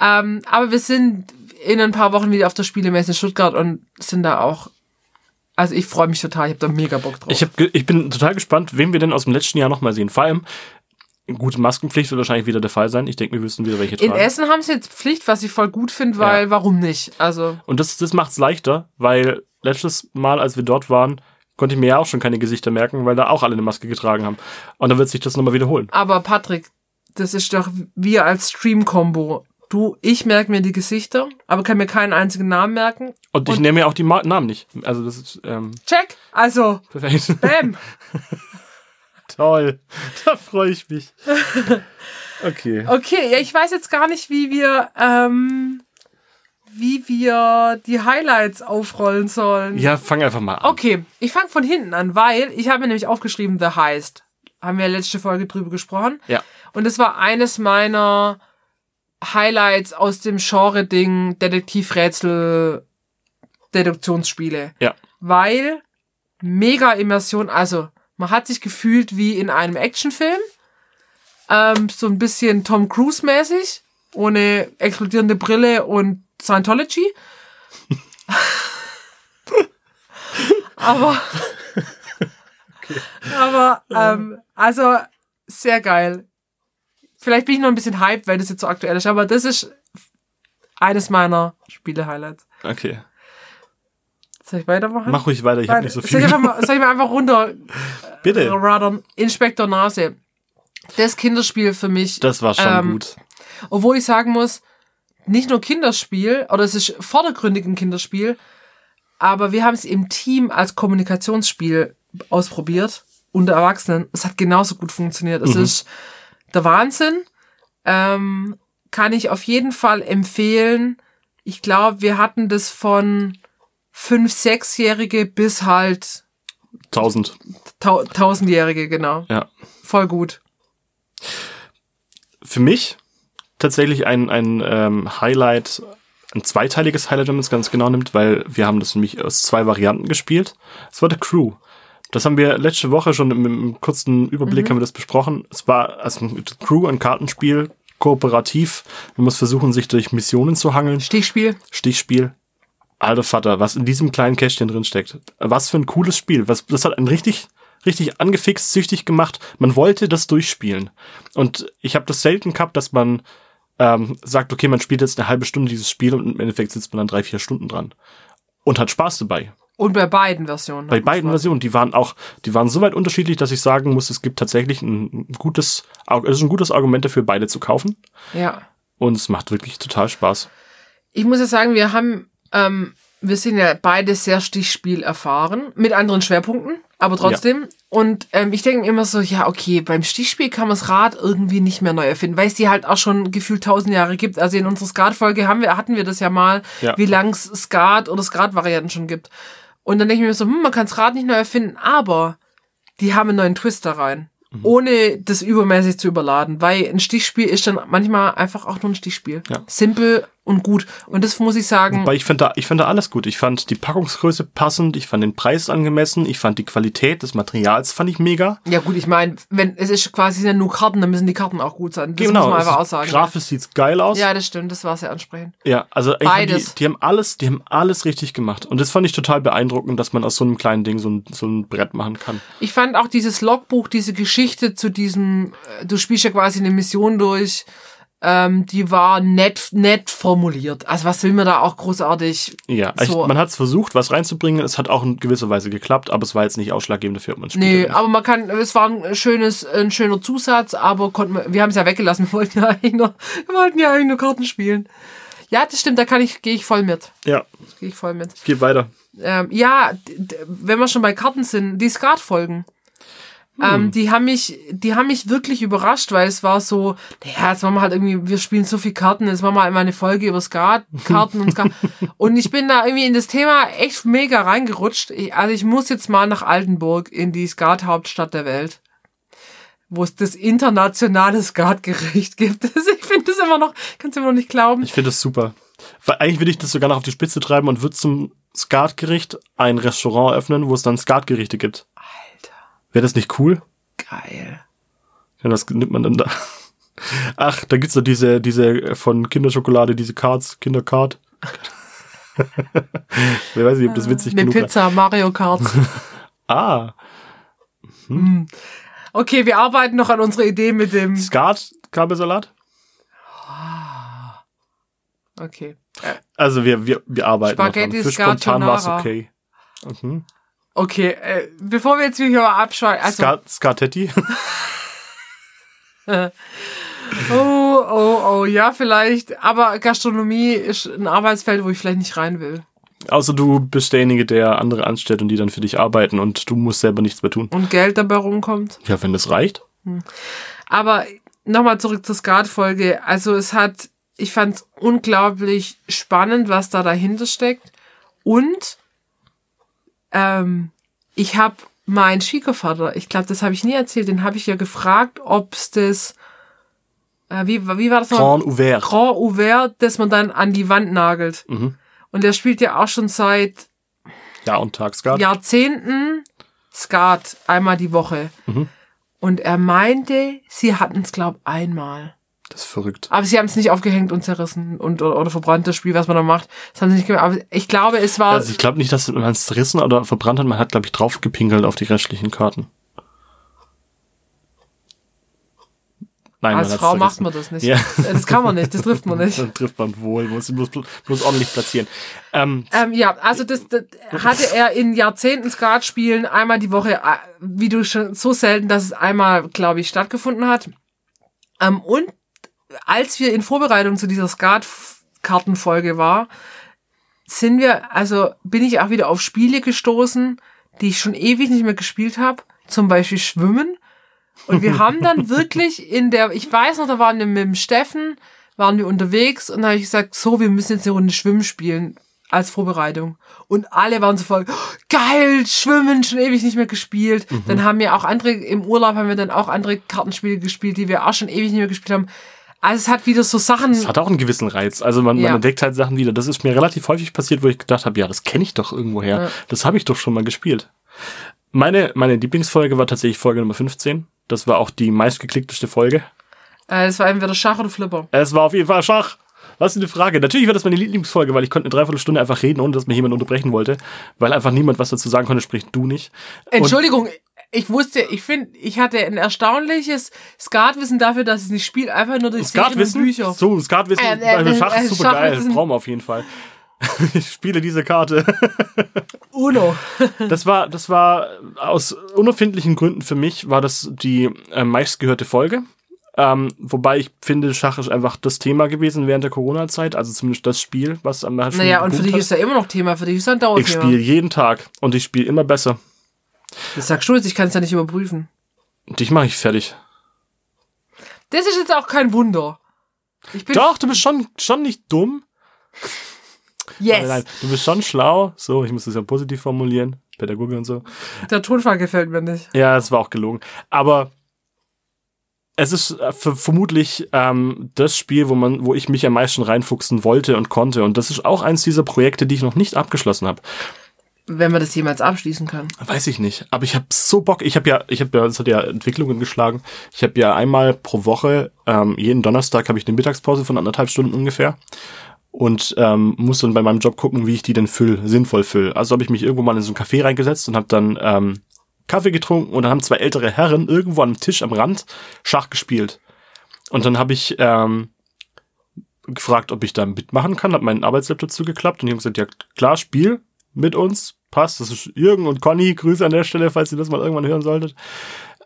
Speaker 1: Ähm, aber wir sind in ein paar Wochen wieder auf der Spielemesse in Stuttgart und sind da auch. Also ich freue mich total, ich habe da mega Bock drauf.
Speaker 2: Ich, hab, ich bin total gespannt, wen wir denn aus dem letzten Jahr nochmal sehen. Vor allem, gute Maskenpflicht wird wahrscheinlich wieder der Fall sein. Ich denke, wir wissen wieder, welche
Speaker 1: in
Speaker 2: tragen.
Speaker 1: Essen haben sie jetzt Pflicht, was ich voll gut finde, weil
Speaker 2: Ja.
Speaker 1: warum nicht? Also
Speaker 2: Und das, das macht es leichter, weil letztes Mal, als wir dort waren, konnte ich mir ja auch schon keine Gesichter merken, weil da auch alle eine Maske getragen haben. Und dann wird sich das nochmal wiederholen.
Speaker 1: Aber Patrick, das ist doch wir als Stream-Kombo. Du, ich merke mir die Gesichter, aber kann mir keinen einzigen Namen merken.
Speaker 2: Und ich nehme ja auch die Ma Namen nicht. Also das ist ähm,
Speaker 1: Check. Also,
Speaker 2: perfekt.
Speaker 1: bam.
Speaker 2: Toll. Da freue ich mich. Okay.
Speaker 1: Okay, ja, ich weiß jetzt gar nicht, wie wir, ähm, wie wir die Highlights aufrollen sollen.
Speaker 2: Ja, fang einfach mal an.
Speaker 1: Okay, ich fange von hinten an, weil ich habe mir nämlich aufgeschrieben, The Heist. Haben wir letzte Folge drüber gesprochen.
Speaker 2: Ja.
Speaker 1: Und es war eines meiner Highlights aus dem Genre-Ding, Detektivrätsel, Deduktionsspiele.
Speaker 2: Ja.
Speaker 1: Weil mega Immersion, also man hat sich gefühlt wie in einem Actionfilm. Ähm, so ein bisschen Tom Cruise mäßig, ohne explodierende Brille und Scientology. aber aber ähm, also sehr geil. Vielleicht bin ich noch ein bisschen hyped, weil das jetzt so aktuell ist, aber das ist eines meiner Spiele-Highlights.
Speaker 2: Okay.
Speaker 1: Soll ich weitermachen?
Speaker 2: Mach ruhig weiter, ich habe nicht so
Speaker 1: Soll
Speaker 2: viel.
Speaker 1: ich, einfach mal, soll ich mal einfach runter
Speaker 2: Bitte.
Speaker 1: radern? Inspektor Nase. Das Kinderspiel für mich.
Speaker 2: Das war schon
Speaker 1: ähm,
Speaker 2: gut.
Speaker 1: Obwohl ich sagen muss, nicht nur Kinderspiel, oder es ist vordergründig ein Kinderspiel, aber wir haben es im Team als Kommunikationsspiel ausprobiert, unter Erwachsenen. Es hat genauso gut funktioniert. Es
Speaker 2: Mhm.
Speaker 1: ist der Wahnsinn. Ähm, kann ich auf jeden Fall empfehlen. Ich glaube, wir hatten das von fünf, sechsjährige bis halt
Speaker 2: 1000.
Speaker 1: tau tausendjährige, genau.
Speaker 2: Ja.
Speaker 1: Voll gut.
Speaker 2: Für mich tatsächlich ein, ein ähm, Highlight, ein zweiteiliges Highlight, wenn man es ganz genau nimmt, weil wir haben das nämlich aus zwei Varianten gespielt. Es war The Crew. Das haben wir letzte Woche schon im, im kurzen Überblick haben wir das besprochen. Es war also The Crew ein Kartenspiel, kooperativ. Man muss versuchen, sich durch Missionen zu hangeln.
Speaker 1: Stichspiel.
Speaker 2: Stichspiel. Alter Vater, was in diesem kleinen Kästchen drin steckt. Was für ein cooles Spiel. Was, das hat einen richtig, richtig angefixt, süchtig gemacht. Man wollte das durchspielen. Und ich habe das selten gehabt, dass man ähm, sagt, okay, man spielt jetzt eine halbe Stunde dieses Spiel und im Endeffekt sitzt man dann drei, vier Stunden dran. Und hat Spaß dabei.
Speaker 1: Und bei beiden Versionen.
Speaker 2: Bei beiden Versionen, die waren auch, die waren so weit unterschiedlich, dass ich sagen muss, es gibt tatsächlich ein gutes, es ist ein gutes Argument dafür, beide zu kaufen.
Speaker 1: Ja.
Speaker 2: Und es macht wirklich total Spaß.
Speaker 1: Ich muss ja sagen, wir haben, ähm, wir sind ja beide sehr Stichspiel erfahren, mit anderen Schwerpunkten, aber trotzdem. Und ähm, ich denke mir immer so, ja, okay, beim Stichspiel kann man das Rad irgendwie nicht mehr neu erfinden, weil es die halt auch schon gefühlt tausend Jahre gibt. Also in unserer Skat-Folge haben wir, hatten wir das ja mal,
Speaker 2: Ja.
Speaker 1: wie lang es Skat oder Skat-Varianten schon gibt. Und dann denke ich mir so, hm, man kann das Rad nicht neu erfinden, aber die haben einen neuen Twist da rein.
Speaker 2: Mhm.
Speaker 1: Ohne das übermäßig zu überladen, weil ein Stichspiel ist dann manchmal einfach auch nur ein Stichspiel.
Speaker 2: Ja.
Speaker 1: Simpel und gut. Und das muss ich sagen,
Speaker 2: Weil ich fand da, ich fand da alles gut. Ich fand die Packungsgröße passend, ich fand den Preis angemessen, ich fand die Qualität des Materials fand ich mega.
Speaker 1: ja gut, ich meine, wenn es ist quasi sind ja nur Karten, dann müssen die Karten auch gut sein. Das muss man einfach
Speaker 2: ist-
Speaker 1: auch sagen.
Speaker 2: Grafisch sieht's geil aus.
Speaker 1: Ja, das stimmt, das war sehr ansprechend.
Speaker 2: Ja, also fand die,
Speaker 1: Beides.
Speaker 2: die haben alles, die haben alles richtig gemacht. Und das fand ich total beeindruckend, dass man aus so einem kleinen Ding so ein, so ein Brett machen kann.
Speaker 1: Ich fand auch dieses Logbuch, diese Geschichte zu diesem, äh, du spielst ja quasi eine Mission durch, ähm, die war nett, nett formuliert. Also was will man da auch großartig?
Speaker 2: Ja,
Speaker 1: So.
Speaker 2: ich, man hat es versucht, was reinzubringen. Es hat auch in gewisser Weise geklappt, aber es war jetzt nicht ausschlaggebend dafür, ob man spielt.
Speaker 1: Nee, aber man kann, es war ein schönes, ein schöner Zusatz, aber konnten wir, wir haben es ja weggelassen. Wir wollten ja eigentlich nur, wir wollten ja eigentlich nur Karten spielen. Ja, das stimmt, da kann ich, gehe ich voll mit.
Speaker 2: Ja,
Speaker 1: Gehe ich voll mit.
Speaker 2: geht weiter.
Speaker 1: Ähm, ja, wenn wir schon bei Karten sind, die Skat-Folgen. Ähm, die haben mich, die haben mich wirklich überrascht, weil es war so, naja, jetzt machen wir halt irgendwie, wir spielen so viel Karten, jetzt machen wir einmal eine Folge über Skat, Karten und Skat. und ich bin da irgendwie in das Thema echt mega reingerutscht. Ich, also ich muss jetzt mal nach Altenburg in die Skat-Hauptstadt der Welt, wo es das internationale Skatgericht gibt. Also ich finde das immer noch, kannst du immer noch nicht glauben.
Speaker 2: Ich finde das super. Weil eigentlich will ich das sogar noch auf die Spitze treiben und würde zum Skatgericht ein Restaurant öffnen, wo es dann Skatgerichte gibt. Wäre das nicht cool?
Speaker 1: geil.
Speaker 2: Ja, was nimmt man denn da? Ach, da gibt's doch diese, diese von Kinderschokolade, diese Cards, Kindercard. Wer weiß nicht, ob das witzig
Speaker 1: Eine
Speaker 2: genug
Speaker 1: Pizza, Mario Kart.
Speaker 2: Ah,
Speaker 1: Okay, wir arbeiten noch an unserer Idee mit dem.
Speaker 2: Skat, Kabelsalat?
Speaker 1: Okay.
Speaker 2: Also wir, wir, wir arbeiten
Speaker 1: Spaghetti
Speaker 2: noch dran. Für spontan
Speaker 1: Scatonara.
Speaker 2: okay. Mhm.
Speaker 1: Okay, äh, bevor wir jetzt wieder abschalten. Also,
Speaker 2: Skat, Skatetti?
Speaker 1: oh, oh, oh, ja, vielleicht. Aber Gastronomie ist ein Arbeitsfeld, wo ich vielleicht nicht rein will.
Speaker 2: Außer du bist derjenige, der andere anstellt und die dann für dich arbeiten und du musst selber nichts mehr tun.
Speaker 1: Und Geld dabei rumkommt.
Speaker 2: Ja, wenn das reicht.
Speaker 1: Aber nochmal zurück zur Skat-Folge. Also es hat, ich fand es unglaublich spannend, was da dahinter steckt. Und ähm, ich habe meinen Schwiegervater, ich glaube, das habe ich nie erzählt, den habe ich ja gefragt, ob's das, äh, wie, wie war das noch?
Speaker 2: Grand ouvert.
Speaker 1: Grand Ouvert, das man dann an die Wand nagelt.
Speaker 2: Mhm.
Speaker 1: Und der spielt ja auch schon seit
Speaker 2: Ja, und Tag Skat.
Speaker 1: Jahrzehnten Skat einmal die Woche.
Speaker 2: Mhm.
Speaker 1: Und er meinte, sie hatten es, glaub einmal.
Speaker 2: Das ist verrückt.
Speaker 1: Aber sie haben es nicht aufgehängt und zerrissen und oder, oder verbrannt, das Spiel, was man da macht. Das haben sie nicht gemacht. Aber ich glaube, es war.
Speaker 2: Also ich glaube nicht, dass man es zerrissen oder verbrannt hat. Man hat, glaube ich, draufgepinkelt auf die restlichen Karten. Nein,
Speaker 1: als Frau macht man das nicht.
Speaker 2: Ja.
Speaker 1: Das kann man nicht, das trifft man nicht.
Speaker 2: Dann trifft man wohl, muss, muss, muss ordentlich platzieren. Ähm,
Speaker 1: Ähm, ja, also das, das hatte er in Jahrzehnten Skat spielen, einmal die Woche, äh, wie du schon so selten, dass es einmal, glaube ich, stattgefunden hat. Ähm, und als wir in Vorbereitung zu dieser Skat-Kartenfolge war, sind wir, also bin ich auch wieder auf Spiele gestoßen, die ich schon ewig nicht mehr gespielt habe, zum Beispiel Schwimmen. Und wir haben dann wirklich in der, ich weiß noch, da waren wir mit dem Steffen, waren wir unterwegs und da habe ich gesagt, so, wir müssen jetzt eine Runde Schwimmen spielen als Vorbereitung. Und alle waren so voll, "Oh, geil, Schwimmen, schon ewig nicht mehr gespielt. Dann haben wir auch andere, im Urlaub haben wir dann auch andere Kartenspiele gespielt, die wir auch schon ewig nicht mehr gespielt haben. Also es hat wieder so Sachen,
Speaker 2: es hat auch einen gewissen Reiz. Also man,
Speaker 1: Ja.
Speaker 2: man entdeckt halt Sachen wieder. Das ist mir relativ häufig passiert, wo ich gedacht habe, ja, das kenne ich doch irgendwoher.
Speaker 1: Ja.
Speaker 2: Das habe ich doch schon mal gespielt. Meine, meine Lieblingsfolge war tatsächlich Folge Nummer 15. Das war auch die meistgeklickteste Folge.
Speaker 1: äh, es war entweder Schach oder Flipper.
Speaker 2: Es war auf jeden Fall Schach. Was ist eine Frage? Natürlich war das meine Lieblingsfolge, weil ich konnte eine Dreiviertelstunde einfach reden, ohne dass mir jemand unterbrechen wollte, weil einfach niemand was dazu sagen konnte, sprich du nicht.
Speaker 1: Entschuldigung, ich wusste, ich finde, ich hatte ein erstaunliches Skatwissen dafür, dass ich es nicht spiele, einfach nur durch
Speaker 2: Skatwissen?
Speaker 1: Bücher.
Speaker 2: So, Skatwissen,
Speaker 1: Äh, äh,
Speaker 2: also Schach
Speaker 1: äh,
Speaker 2: ist super geil. Wir auf jeden Fall. Ich spiele diese Karte.
Speaker 1: Uno.
Speaker 2: Das war, das war aus unerfindlichen Gründen für mich, war das die äh, meistgehörte Folge. Ähm, wobei ich finde, Schach ist einfach das Thema gewesen während der Corona-Zeit, also zumindest das Spiel, was am meisten
Speaker 1: Naja, und für dich
Speaker 2: hat.
Speaker 1: ist ja immer noch Thema, für dich ist ja ein
Speaker 2: Ich
Speaker 1: Dauerthema.
Speaker 2: spiele jeden Tag und ich spiele immer besser.
Speaker 1: Das sagst du jetzt, ich kann es ja nicht überprüfen.
Speaker 2: Dich mache ich fertig.
Speaker 1: Das ist jetzt auch kein Wunder. Ich
Speaker 2: Doch, du bist schon, schon nicht dumm.
Speaker 1: yes.
Speaker 2: Nein, nein, du bist schon schlau. So, ich muss das ja positiv formulieren. Pädagoge und so.
Speaker 1: Der Tonfall gefällt mir nicht.
Speaker 2: Ja, es war auch gelogen. Aber es ist äh, ver- vermutlich ähm, das Spiel, wo man, wo ich mich am meisten reinfuchsen wollte und konnte. Und das ist auch eins dieser Projekte, die ich noch nicht abgeschlossen habe.
Speaker 1: Wenn man das jemals abschließen kann.
Speaker 2: Weiß ich nicht. Aber ich habe so Bock. Ich habe ja, ich habe ja, das hat ja Entwicklungen geschlagen. Ich habe ja einmal pro Woche, ähm, jeden Donnerstag habe ich eine Mittagspause von anderthalb Stunden ungefähr. Und ähm, muss dann bei meinem Job gucken, wie ich die denn füll, sinnvoll füll. Also habe ich mich irgendwo mal in so ein Café reingesetzt und habe dann ähm, Kaffee getrunken und dann haben zwei ältere Herren irgendwo am Tisch am Rand Schach gespielt. Und dann habe ich ähm, gefragt, ob ich da mitmachen kann, habe meinen Arbeitslaptop zugeklappt und die haben gesagt, ja klar, spiel mit uns, passt. Das ist Jürgen und Conny, Grüße an der Stelle, falls ihr das mal irgendwann hören solltet.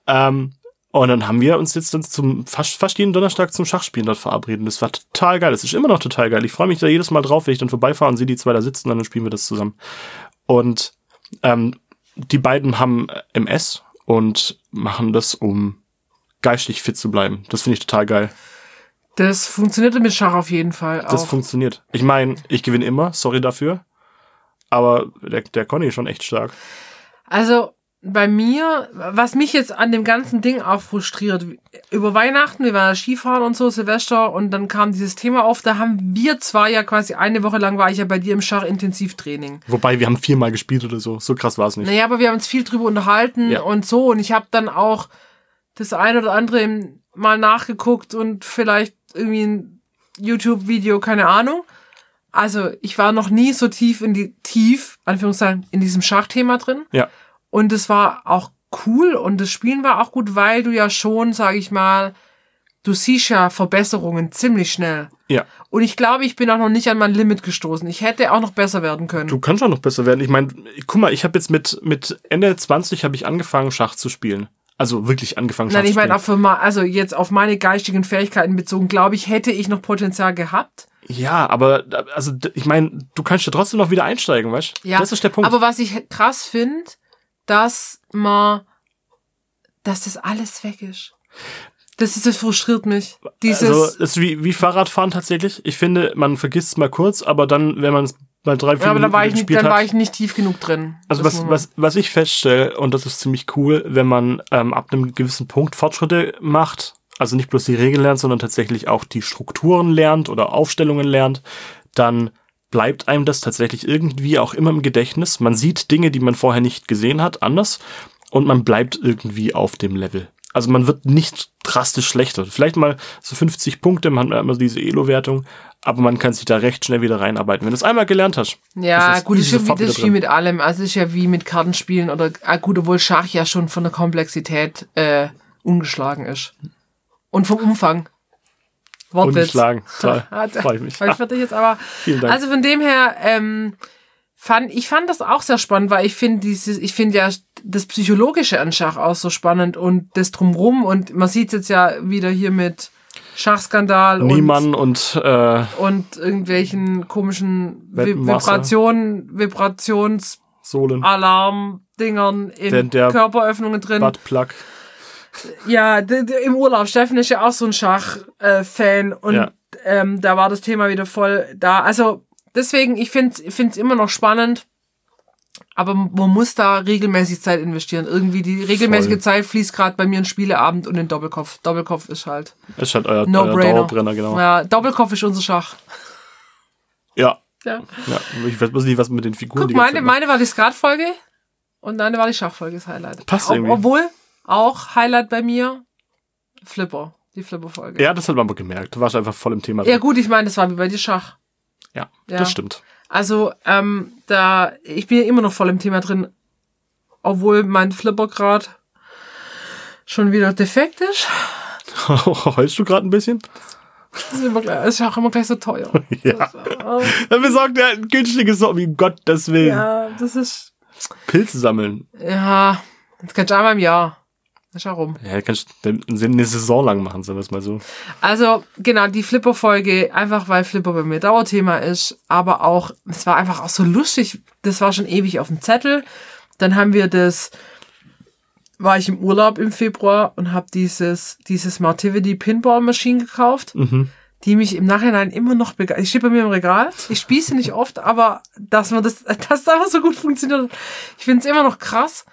Speaker 2: Ähm, und dann haben wir uns jetzt dann zum fast, fast jeden Donnerstag zum Schachspielen dort verabreden. Das war total geil. Das ist immer noch total geil. Ich freue mich da jedes Mal drauf, wenn ich dann vorbeifahre und sehe die zwei da sitzen, dann spielen wir das zusammen. Und ähm, die beiden haben MS und machen das, um geistig fit zu bleiben. Das finde ich total geil.
Speaker 1: Das funktionierte mit Schach auf jeden Fall
Speaker 2: Das
Speaker 1: auch.
Speaker 2: funktioniert. Ich meine, ich gewinne immer, sorry dafür. Aber der, der Conny ist schon echt stark.
Speaker 1: Also bei mir, was mich jetzt an dem ganzen Ding auch frustriert, über Weihnachten, wir waren ja Skifahren und so, Silvester, und dann kam dieses Thema auf, da haben wir zwar ja quasi eine Woche lang war ich ja bei dir im Schach-Intensivtraining.
Speaker 2: Wobei, wir haben viermal gespielt oder so. So krass war es nicht.
Speaker 1: Naja, aber wir haben uns viel drüber unterhalten
Speaker 2: Ja.
Speaker 1: und so, und ich habe dann auch das ein oder andere mal nachgeguckt und vielleicht irgendwie ein YouTube-Video, keine Ahnung. Also ich war noch nie so tief in die, tief, Anführungszeichen, in diesem Schachthema drin.
Speaker 2: Ja.
Speaker 1: Und es war auch cool und das Spielen war auch gut, weil du ja schon, sag ich mal, du siehst ja Verbesserungen ziemlich schnell.
Speaker 2: Ja.
Speaker 1: Und ich glaube, ich bin auch noch nicht an mein Limit gestoßen. Ich hätte auch noch besser werden können.
Speaker 2: Du kannst auch noch besser werden. Ich meine, guck mal, ich habe jetzt mit, mit Ende 20 habe ich angefangen, Schach zu spielen. Also wirklich angefangen, Schach
Speaker 1: Nein, ich
Speaker 2: zu
Speaker 1: meine
Speaker 2: spielen.
Speaker 1: auch für mal, also jetzt auf meine geistigen Fähigkeiten bezogen, glaube ich, hätte ich noch Potenzial gehabt.
Speaker 2: Ja, aber also ich meine, du kannst ja trotzdem noch wieder einsteigen, weißt du?
Speaker 1: Ja.
Speaker 2: Das ist der Punkt.
Speaker 1: Aber was ich krass finde, dass man, dass das alles weg ist. Das, ist, das frustriert mich. Dieses,
Speaker 2: also, das ist wie, wie Fahrradfahren tatsächlich. Ich finde, man vergisst es mal kurz, aber dann, wenn man es mal drei, vier
Speaker 1: ja, aber da
Speaker 2: Minuten
Speaker 1: war ich nicht, dann
Speaker 2: hat,
Speaker 1: war ich nicht tief genug drin.
Speaker 2: Also was, was, was ich feststelle, und das ist ziemlich cool, wenn man ähm, ab einem gewissen Punkt Fortschritte macht, also nicht bloß die Regeln lernt, sondern tatsächlich auch die Strukturen lernt oder Aufstellungen lernt, dann bleibt einem das tatsächlich irgendwie auch immer im Gedächtnis. Man sieht Dinge, die man vorher nicht gesehen hat, anders und man bleibt irgendwie auf dem Level. Also man wird nicht drastisch schlechter. Vielleicht mal so 50 Punkte, man hat immer diese Elo-Wertung, aber man kann sich da recht schnell wieder reinarbeiten. Wenn du es einmal gelernt hast.
Speaker 1: Ja,
Speaker 2: ist
Speaker 1: gut, das ist, ja wie, das ist wie mit allem. Also es ist ja wie mit Kartenspielen oder ah, gut, obwohl Schach ja schon von der Komplexität äh, ungeschlagen ist. Und vom Umfang. Wortwitz.
Speaker 2: Ungeschlagen. Toll.
Speaker 1: Ah,
Speaker 2: Freue ich mich.
Speaker 1: War ich fertig jetzt, aber
Speaker 2: Vielen Dank.
Speaker 1: also von dem her, ähm, fand, ich fand das auch sehr spannend, weil ich finde dieses, ich finde ja das Psychologische an Schach auch so spannend und das drumrum und man sieht jetzt ja wieder hier mit Schachskandal und
Speaker 2: Niemann und äh,
Speaker 1: und irgendwelchen komischen. Vibrationen, Vibrationsalarm
Speaker 2: Sohlen,
Speaker 1: Dingern in
Speaker 2: Der- der
Speaker 1: Körperöffnungen drin.
Speaker 2: Buttplug.
Speaker 1: Ja, im Urlaub. Steffen ist ja auch so ein Schach-Fan äh, und
Speaker 2: Ja.
Speaker 1: ähm, da war das Thema wieder voll da. Also deswegen, ich finde es immer noch spannend, aber man muss da regelmäßig Zeit investieren. Irgendwie die regelmäßige
Speaker 2: Voll.
Speaker 1: Zeit fließt gerade bei mir in Spieleabend und in Doppelkopf. Doppelkopf ist halt
Speaker 2: Ist halt euer, euer
Speaker 1: No-Brainer.
Speaker 2: Dauerbrenner, genau.
Speaker 1: Ja, Doppelkopf ist unser Schach.
Speaker 2: Ja.
Speaker 1: Ja.
Speaker 2: ja. Ich weiß nicht, was mit den Figuren
Speaker 1: Guck, meine, meine war die Skatfolge und deine war die Schachfolge, das Highlight.
Speaker 2: Passt
Speaker 1: Ob,
Speaker 2: irgendwie.
Speaker 1: Obwohl, auch Highlight bei mir, Flipper, die Flipper-Folge.
Speaker 2: Ja, das hat man aber gemerkt. Du warst einfach voll im Thema.
Speaker 1: Ja gut, ich meine, das war wie bei dir Schach.
Speaker 2: ja,
Speaker 1: Ja.
Speaker 2: das stimmt.
Speaker 1: Also, ähm, da, ich bin ja immer noch voll im Thema drin, obwohl mein Flipper gerade schon wieder defekt ist.
Speaker 2: Heulst du gerade ein bisschen?
Speaker 1: Das ist, immer gleich, das ist auch immer gleich so teuer.
Speaker 2: Ja.
Speaker 1: Das, oh,
Speaker 2: Dann besorgt er ein günstiges Hobby, um Gottes Willen.
Speaker 1: ja, das ist,
Speaker 2: Pilze sammeln.
Speaker 1: ja, das kannst du einmal im Jahr. Ja rum.
Speaker 2: Ja, kannst du eine Saison lang machen, sagen wir es mal so.
Speaker 1: Also, genau, die Flipper-Folge, einfach weil Flipper bei mir Dauerthema ist, aber auch, es war einfach auch so lustig, das war schon ewig auf dem Zettel. Dann haben wir das, war ich im Urlaub im Februar und habe dieses, dieses Martivity Pinball Machine gekauft, die mich im Nachhinein immer noch begeistert. Die steht bei mir im Regal. Ich spiele sie nicht oft, aber dass man das, dass das einfach so gut funktioniert, ich finde es immer noch krass.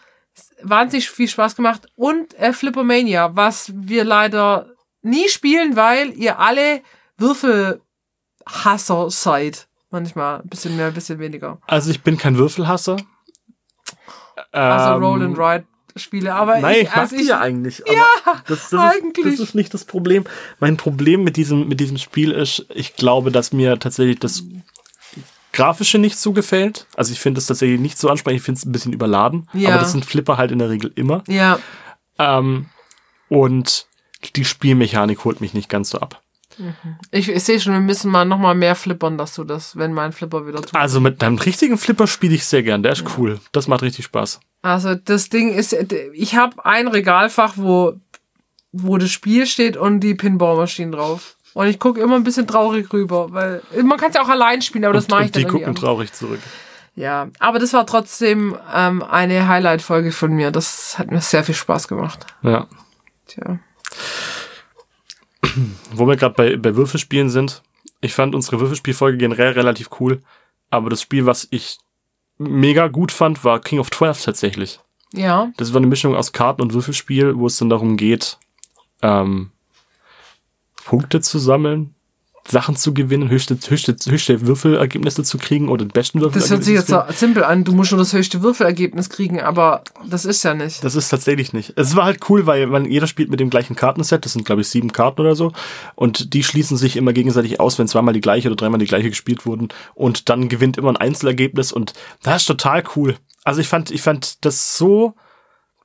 Speaker 1: Wahnsinnig viel Spaß gemacht. Und äh, Flippermania, was wir leider nie spielen, weil ihr alle Würfelhasser seid. Manchmal ein bisschen mehr, ein bisschen weniger.
Speaker 2: Also ich bin kein Würfelhasser.
Speaker 1: Also
Speaker 2: Ähm,
Speaker 1: Roll and Ride Spiele. Aber
Speaker 2: Nein,
Speaker 1: ich,
Speaker 2: ich mag
Speaker 1: also
Speaker 2: die
Speaker 1: ich,
Speaker 2: ja eigentlich. Ja, das, das
Speaker 1: eigentlich.
Speaker 2: Ist, das ist nicht das Problem. Mein Problem mit diesem, mit diesem Spiel ist, ich glaube, dass mir tatsächlich das Grafische nicht so gefällt. Also ich finde es tatsächlich nicht so ansprechend. Ich finde es ein bisschen überladen.
Speaker 1: Ja.
Speaker 2: Aber das sind Flipper halt in der Regel immer.
Speaker 1: Ja,
Speaker 2: Ähm, und die Spielmechanik holt mich nicht ganz so ab.
Speaker 1: ich, ich sehe schon, wir müssen mal noch mal mehr flippern, dass du das, wenn mein Flipper wieder tut.
Speaker 2: Also mit einem richtigen Flipper spiele ich sehr gern. Der ist cool. Das macht richtig Spaß.
Speaker 1: Also das Ding ist, ich habe ein Regalfach, wo, wo das Spiel steht und die Pinballmaschinen drauf. Und ich gucke immer ein bisschen traurig rüber, weil man kann es ja auch allein spielen, aber das mache ich dann
Speaker 2: die
Speaker 1: irgendwie
Speaker 2: gucken
Speaker 1: an.
Speaker 2: traurig zurück.
Speaker 1: Ja, aber das war trotzdem ähm, eine Highlight-Folge von mir. Das hat mir sehr viel Spaß gemacht.
Speaker 2: Ja.
Speaker 1: Tja.
Speaker 2: Wo wir gerade bei, bei Würfelspielen sind, ich fand unsere Würfelspielfolge generell relativ cool, aber das Spiel, was ich mega gut fand, war King of 12 tatsächlich.
Speaker 1: Ja,
Speaker 2: Das war eine Mischung aus Karten- und Würfelspiel, wo es dann darum geht, ähm, Punkte zu sammeln, Sachen zu gewinnen, höchste, höchste, höchste Würfelergebnisse zu kriegen oder den besten
Speaker 1: das hört sich jetzt so simpel an. Du musst nur das höchste Würfelergebnis kriegen, aber das ist ja nicht.
Speaker 2: Das ist tatsächlich nicht. Es war halt cool, weil man, jeder spielt mit dem gleichen Kartenset. Das sind, glaube ich, sieben Karten oder so. Und die schließen sich immer gegenseitig aus, wenn zweimal die gleiche oder dreimal die gleiche gespielt wurden. Und dann gewinnt immer ein Einzelergebnis. Und das ist total cool. Also ich fand, ich fand das so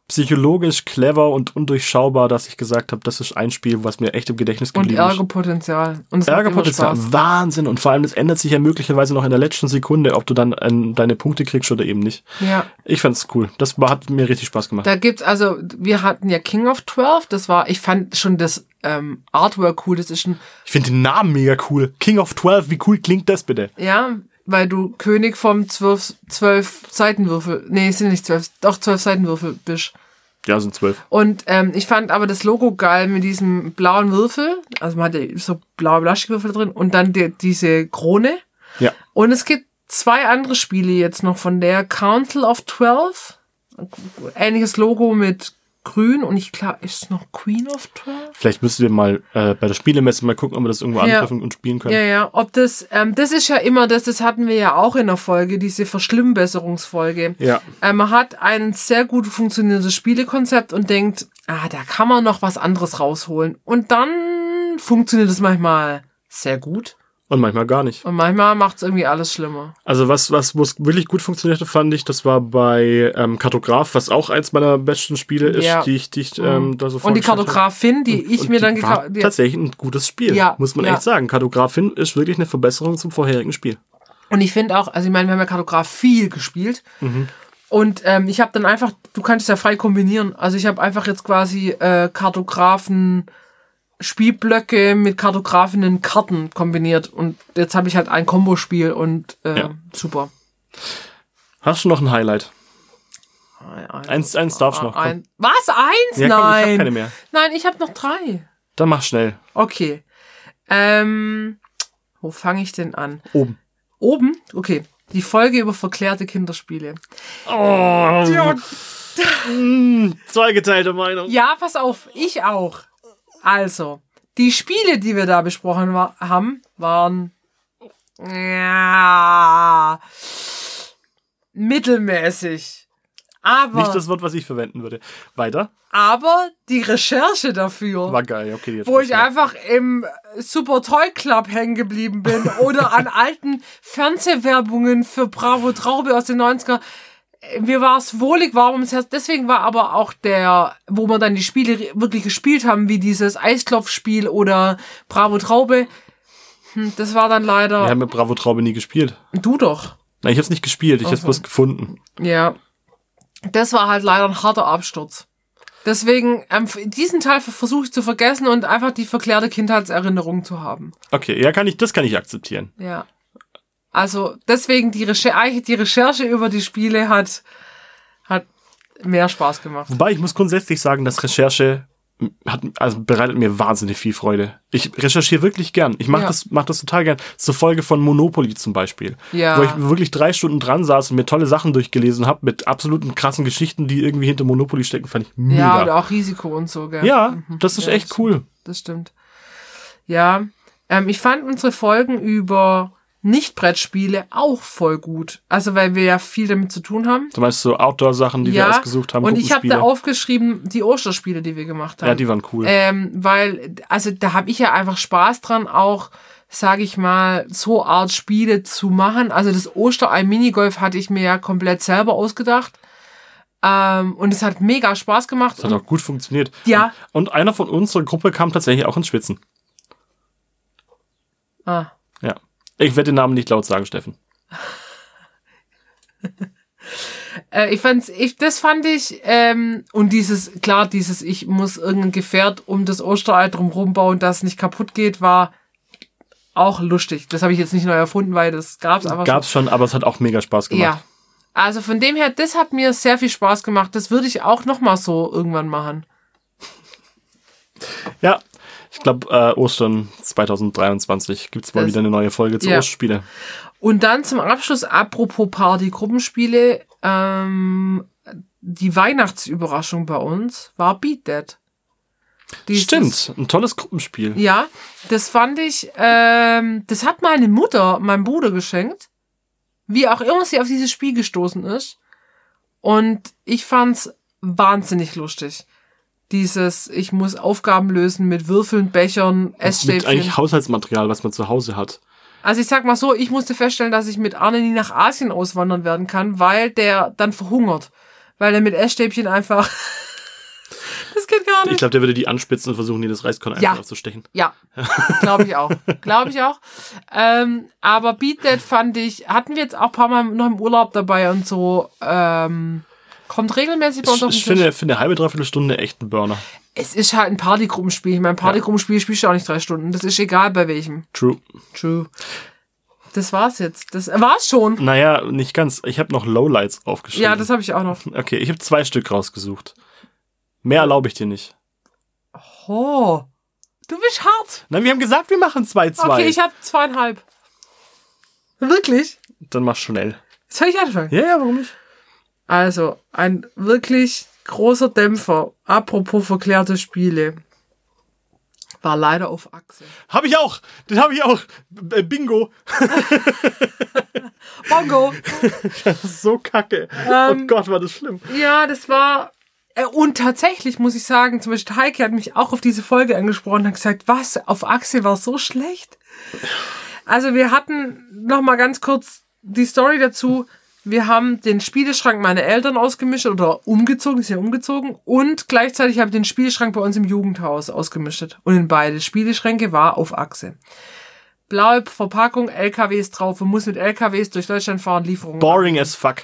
Speaker 2: psychologisch clever und undurchschaubar, dass ich gesagt habe, das ist ein Spiel, was mir echt im Gedächtnis
Speaker 1: Und
Speaker 2: geblieben ist.
Speaker 1: Ärgerpotenzial. Und es macht immer
Speaker 2: Ärgerpotenzial. Wahnsinn. Und vor allem, das ändert sich ja möglicherweise noch in der letzten Sekunde, ob du dann ähm, deine Punkte kriegst oder eben nicht.
Speaker 1: Ja.
Speaker 2: Ich fand's cool. Das hat mir richtig Spaß gemacht.
Speaker 1: Da gibt's also, wir hatten ja King of 12, das war, ich fand schon das ähm, Artwork cool, das ist ein,
Speaker 2: Ich finde den Namen mega cool. King of 12, wie cool klingt das bitte?
Speaker 1: ja, weil du König vom 12, 12 Seitenwürfel, nee, es sind nicht 12, doch 12 Seitenwürfel bist.
Speaker 2: Ja, sind 12.
Speaker 1: Und ähm, ich fand aber das Logo geil mit diesem blauen Würfel, also man hat ja so blaue Plastikwürfel drin und dann die, diese Krone.
Speaker 2: Ja.
Speaker 1: Und es gibt zwei andere Spiele jetzt noch von der Council of 12. Ähnliches Logo mit grün und ich glaube, ist noch Queen of Turf?
Speaker 2: Vielleicht müssen wir mal äh, bei der Spielemesse mal gucken, ob wir das irgendwo
Speaker 1: Ja.
Speaker 2: angreifen und spielen können.
Speaker 1: Ja, ja, ob das, ähm, das ist ja immer das, das hatten wir ja auch in der Folge, diese Verschlimmbesserungsfolge.
Speaker 2: Ja.
Speaker 1: Äh, man hat ein sehr gut funktionierendes Spielekonzept und denkt, ah, da kann man noch was anderes rausholen. Und dann funktioniert es manchmal sehr gut
Speaker 2: Und manchmal gar nicht.
Speaker 1: und manchmal macht es irgendwie alles schlimmer.
Speaker 2: Also was, was wo es wirklich gut funktionierte, fand ich, das war bei ähm, Kartograf, was auch eins meiner besten Spiele ist,
Speaker 1: Ja.
Speaker 2: die ich, die ich ähm, da so
Speaker 1: Und die
Speaker 2: habe.
Speaker 1: Kartografin, die ich
Speaker 2: Und
Speaker 1: mir
Speaker 2: die
Speaker 1: dann gekauft
Speaker 2: Tatsächlich ein gutes Spiel,
Speaker 1: Ja,
Speaker 2: muss man
Speaker 1: ja.
Speaker 2: echt sagen. Kartografin ist wirklich eine Verbesserung zum vorherigen Spiel.
Speaker 1: Und ich finde auch, also ich meine, wir haben ja Kartograf viel gespielt. Und ähm, ich habe dann einfach, du kannst es ja frei kombinieren. Also ich habe einfach jetzt quasi äh, Kartografen Spielblöcke mit kartografenen Karten kombiniert. Und jetzt habe ich halt ein Kombospiel und äh,
Speaker 2: Ja.
Speaker 1: super.
Speaker 2: Hast du noch ein Highlight?
Speaker 1: Ein,
Speaker 2: Eins, eins darfst du noch.
Speaker 1: ein, was? Eins?
Speaker 2: Ja, komm, ich hab
Speaker 1: Nein.
Speaker 2: keine mehr.
Speaker 1: Nein, ich habe noch drei.
Speaker 2: Dann mach schnell.
Speaker 1: Okay. Ähm, wo fange ich denn an?
Speaker 2: Oben.
Speaker 1: Oben? Okay. Die Folge über verklärte Kinderspiele.
Speaker 2: Oh, zweigeteilte Meinung.
Speaker 1: Ja, pass auf, ich auch. Also, die Spiele, die wir da besprochen wa haben, waren ja, mittelmäßig. Aber,
Speaker 2: Nicht das Wort, was ich verwenden würde. Weiter.
Speaker 1: aber die Recherche dafür,
Speaker 2: War geil, okay. Jetzt
Speaker 1: wo ich
Speaker 2: war's
Speaker 1: einfach im Super Toy Club hängen geblieben bin oder an alten Fernsehwerbungen für Bravo Traube aus den 90er. Mir war es wohlig warm ums Herz. Deswegen war aber auch der, wo wir dann die Spiele wirklich gespielt haben, wie dieses Eisklopfspiel oder Bravo Traube, hm, das war dann
Speaker 2: Wir
Speaker 1: leider.
Speaker 2: haben mit Bravo Traube nie gespielt.
Speaker 1: Du doch.
Speaker 2: Nein, ich hab's nicht gespielt, ich hab's
Speaker 1: so.
Speaker 2: bloß gefunden.
Speaker 1: Ja. Das war halt leider ein harter Absturz. Deswegen, ähm, diesen Teil versuche ich zu vergessen und einfach die verklärte Kindheitserinnerung zu haben.
Speaker 2: Okay, ja, kann ich, das kann ich akzeptieren.
Speaker 1: Ja. Also deswegen die Recherche, die Recherche über die Spiele hat, hat mehr Spaß gemacht.
Speaker 2: Wobei ich muss grundsätzlich sagen, dass Recherche hat, also bereitet mir wahnsinnig viel Freude. Ich recherchiere wirklich gern. Ich mache
Speaker 1: Ja.
Speaker 2: das, mach das total gern. Zur Folge von Monopoly zum Beispiel.
Speaker 1: Ja.
Speaker 2: Wo ich wirklich drei Stunden dran saß und mir tolle Sachen durchgelesen habe mit absoluten krassen Geschichten, die irgendwie hinter Monopoly stecken, fand ich mega.
Speaker 1: Ja, und auch Risiko und so, gell?
Speaker 2: Ja, das ist
Speaker 1: Ja,
Speaker 2: echt
Speaker 1: das
Speaker 2: cool.
Speaker 1: Das stimmt. Ja, ähm, ich fand unsere Folgen über Nicht-Brettspiele auch voll gut. Also, weil wir ja viel damit zu tun haben.
Speaker 2: Du meinst so Outdoor-Sachen, die wir ausgesucht haben,
Speaker 1: und ich habe da aufgeschrieben, die Osterspiele, die wir gemacht haben.
Speaker 2: Ja, die waren cool.
Speaker 1: Ähm, weil, also da habe ich ja einfach Spaß dran, auch, sage ich mal, so Art Spiele zu machen. Also das Osterei Minigolf hatte ich mir ja komplett selber ausgedacht. Ähm, und es hat mega Spaß gemacht.
Speaker 2: Das hat auch gut funktioniert.
Speaker 1: Ja.
Speaker 2: Und einer von unserer Gruppe kam tatsächlich auch ins Schwitzen.
Speaker 1: ah,
Speaker 2: Ja. Ich werde den Namen nicht laut sagen, Steffen.
Speaker 1: äh, ich fand's, ich, das fand ich, ähm, und dieses, klar, dieses, ich muss irgendein Gefährt um das Osterei drumherum bauen, das nicht kaputt geht, war auch lustig. Das habe ich jetzt nicht neu erfunden, weil das gab's aber schon.
Speaker 2: Gab's schon, aber es hat auch mega Spaß gemacht.
Speaker 1: Ja. Also von dem her, das hat mir sehr viel Spaß gemacht. Das würde ich auch noch mal so irgendwann machen.
Speaker 2: Ja, ich glaube, äh, Ostern 2023 gibt's mal
Speaker 1: Das-
Speaker 2: wieder eine neue Folge zu
Speaker 1: Ja.
Speaker 2: Ostspiele.
Speaker 1: Und dann zum Abschluss, apropos Party-Gruppenspiele, ähm, die Weihnachtsüberraschung bei uns war Beat That. Dieses-
Speaker 2: Stimmt, ein tolles Gruppenspiel.
Speaker 1: Ja, das fand ich, ähm, das hat meine Mutter meinem Bruder geschenkt. Wie auch immer sie auf dieses Spiel gestoßen ist. Und ich fand's wahnsinnig lustig. Dieses, ich muss Aufgaben lösen mit Würfeln, Bechern,
Speaker 2: Mit
Speaker 1: Essstäbchen.
Speaker 2: eigentlich Haushaltsmaterial, was man zu Hause hat.
Speaker 1: Also ich sag mal so, ich musste feststellen, dass ich mit Arne nie nach Asien auswandern werden kann, weil der dann verhungert. Weil er mit Essstäbchen einfach. das geht gar nicht.
Speaker 2: Ich glaube, der würde die anspitzen und versuchen, die das Reiskorn einfach
Speaker 1: Ja.
Speaker 2: aufzustechen.
Speaker 1: Ja, glaube ich auch. Glaube ich auch. Ähm, aber Beat That fand ich, hatten wir jetzt auch ein paar Mal noch im Urlaub dabei und so. Ähm, kommt regelmäßig bei uns
Speaker 2: Ich,
Speaker 1: auf den
Speaker 2: ich
Speaker 1: Tisch.
Speaker 2: finde, für eine halbe, dreiviertel Stunde echt ein Burner.
Speaker 1: es ist halt ein Partygruppenspiel. Ich mein Partygruppenspiel spielst du auch nicht drei Stunden. Das ist egal bei welchem.
Speaker 2: True.
Speaker 1: True. Das war's jetzt. Das war's schon.
Speaker 2: Naja, nicht ganz. Ich habe noch Lowlights aufgeschrieben.
Speaker 1: Ja, das habe ich auch noch.
Speaker 2: Okay, ich habe zwei Stück rausgesucht. Mehr erlaube ich dir nicht.
Speaker 1: Oh. Du bist hart.
Speaker 2: Nein, wir haben gesagt, wir machen zwei, zwei.
Speaker 1: Okay, ich habe zweieinhalb. Wirklich?
Speaker 2: Dann mach schnell.
Speaker 1: Soll ich anfangen?
Speaker 2: Ja, ja, warum nicht?
Speaker 1: Also, ein wirklich großer Dämpfer, apropos verklärte Spiele, war leider auf Achse.
Speaker 2: Hab ich auch. Den habe ich auch. Bingo.
Speaker 1: Bongo!
Speaker 2: So kacke.
Speaker 1: Ähm,
Speaker 2: oh Gott, war das schlimm.
Speaker 1: Ja, das war. äh, Und tatsächlich muss ich sagen, zum Beispiel Heike hat mich auch auf diese Folge angesprochen und hat gesagt, was, auf Achse war so schlecht. Also wir hatten noch mal ganz kurz die Story dazu. Wir haben den Spieleschrank meiner Eltern ausgemischt oder umgezogen, sind ja umgezogen. Und gleichzeitig habe ich den Spieleschrank bei uns im Jugendhaus ausgemischt. Und in beide Spieleschränke war auf Achse. Blaue Verpackung, LKWs drauf und muss mit LKWs durch Deutschland fahren, Lieferungen.
Speaker 2: Boring as fuck.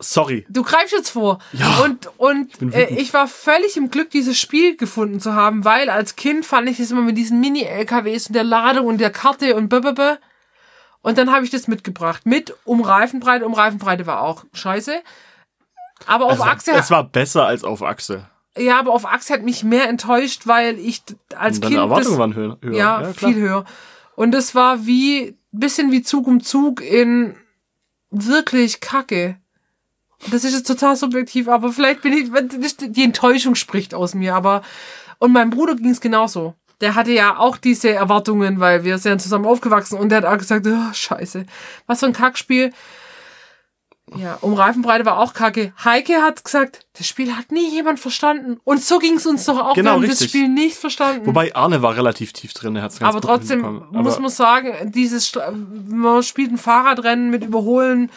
Speaker 2: Sorry.
Speaker 1: Du greifst jetzt vor.
Speaker 2: Ja.
Speaker 1: Und, und
Speaker 2: bin
Speaker 1: äh, ich war völlig im Glück, dieses Spiel gefunden zu haben, weil als Kind fand ich das immer mit diesen Mini-LKWs und der Ladung und der Karte und blablabla. Und dann habe ich das mitgebracht. Mit um Reifenbreite. Um Reifenbreite war auch scheiße. Aber auf
Speaker 2: war-
Speaker 1: Achse,
Speaker 2: Es war besser als auf Achse.
Speaker 1: ja, aber auf Achse hat mich mehr enttäuscht, weil ich als
Speaker 2: Und deine
Speaker 1: Kind
Speaker 2: Erwartungen
Speaker 1: das,
Speaker 2: waren höher. höher.
Speaker 1: ja,
Speaker 2: klar.
Speaker 1: viel höher. Und es war wie bisschen wie Zug um Zug in wirklich Kacke. Das ist jetzt total subjektiv, aber vielleicht bin ich die Enttäuschung spricht aus mir. Aber und meinem Bruder ging es genauso. Der hatte ja auch diese Erwartungen, weil wir sind zusammen aufgewachsen und der hat auch gesagt, oh, scheiße, was für ein Kackspiel. Ja, um Reifenbreite war auch kacke. Heike hat gesagt, das Spiel hat nie jemand verstanden. Und so ging es uns doch auch.
Speaker 2: Genau,
Speaker 1: wir haben das. Spiel nicht verstanden.
Speaker 2: Wobei Arne war relativ tief drin. Er hat's ganz
Speaker 1: Aber trotzdem
Speaker 2: hinbekommen.
Speaker 1: muss
Speaker 2: Aber
Speaker 1: man sagen, dieses, man spielt ein Fahrradrennen mit Überholen.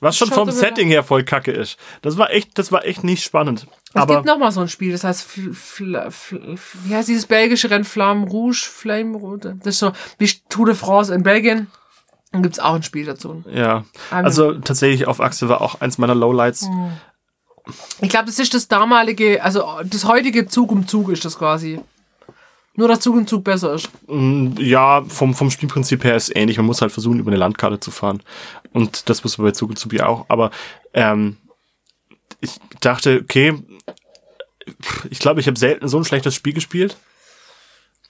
Speaker 2: Was schon vom
Speaker 1: aber-
Speaker 2: Setting her voll kacke ist. Das war echt, das war echt nicht spannend.
Speaker 1: Es
Speaker 2: Aber
Speaker 1: gibt noch mal so ein Spiel, das heißt, Fl Fl Fl wie heißt dieses belgische Rennen? Flamme Rouge, Flame Rouge. Das ist so wie Tour de France in Belgien. Dann gibt's auch ein Spiel dazu.
Speaker 2: ja,
Speaker 1: Ähm,
Speaker 2: also tatsächlich auf Achse war auch eins meiner Lowlights.
Speaker 1: Hm. Ich glaube, das ist das damalige, also das heutige Zug um Zug ist das quasi. Nur, dass Zug um Zug besser ist.
Speaker 2: Ja, vom, vom Spielprinzip her ist ähnlich. Man muss halt versuchen, über eine Landkarte zu fahren. Und das muss man bei Zug und Zug ja auch. Aber ähm, ich dachte, okay, ich glaube, ich habe selten so ein schlechtes Spiel gespielt.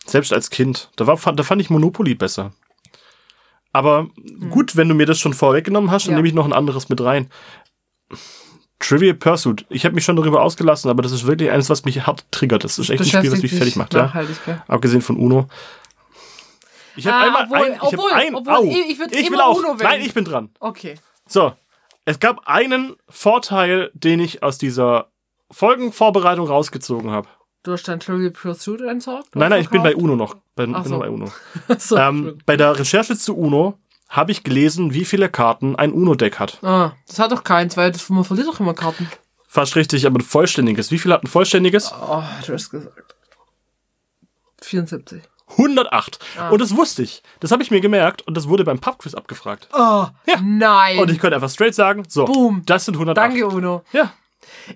Speaker 2: Selbst als Kind. Da, war, da fand ich Monopoly besser. Aber gut, wenn du mir das schon vorweggenommen hast, dann
Speaker 1: Ja.
Speaker 2: nehme ich noch ein anderes mit rein. Trivial Pursuit. Ich habe mich schon darüber ausgelassen, aber das ist wirklich eines, was mich hart triggert. Das ist echt ein Spiel, was mich fertig macht. Ja. Abgesehen von Uno. Ich habe
Speaker 1: Ah,
Speaker 2: einmal
Speaker 1: obwohl-
Speaker 2: ein, ich
Speaker 1: obwohl-
Speaker 2: hab ein,
Speaker 1: obwohl,
Speaker 2: au,
Speaker 1: ich- ich würd
Speaker 2: will auch.
Speaker 1: Uno.
Speaker 2: Nein, ich bin dran.
Speaker 1: Okay.
Speaker 2: So, es gab einen Vorteil, den ich aus dieser Folgenvorbereitung rausgezogen habe.
Speaker 1: Du hast dein Trivial Pursuit entsorgt?
Speaker 2: Nein, nein, ich bin bei Uno noch. Bei,
Speaker 1: Ach so.
Speaker 2: bei Uno.
Speaker 1: so.
Speaker 2: Ähm, bei der Recherche zu Uno habe ich gelesen, wie viele Karten ein Uno-Deck hat.
Speaker 1: Ah, das hat doch keins, weil das, man verliert doch immer Karten.
Speaker 2: Fast richtig, aber ein vollständiges. Wie viel hat ein vollständiges?
Speaker 1: Oh, du hast gesagt. 74.
Speaker 2: 108.
Speaker 1: Ah.
Speaker 2: Und das wusste ich. Das habe ich mir gemerkt und das wurde beim Pubquiz abgefragt.
Speaker 1: Oh,
Speaker 2: Ja.
Speaker 1: nein.
Speaker 2: Und ich könnte einfach straight sagen, so,
Speaker 1: Boom.
Speaker 2: das sind 108.
Speaker 1: Danke, Uno.
Speaker 2: Ja.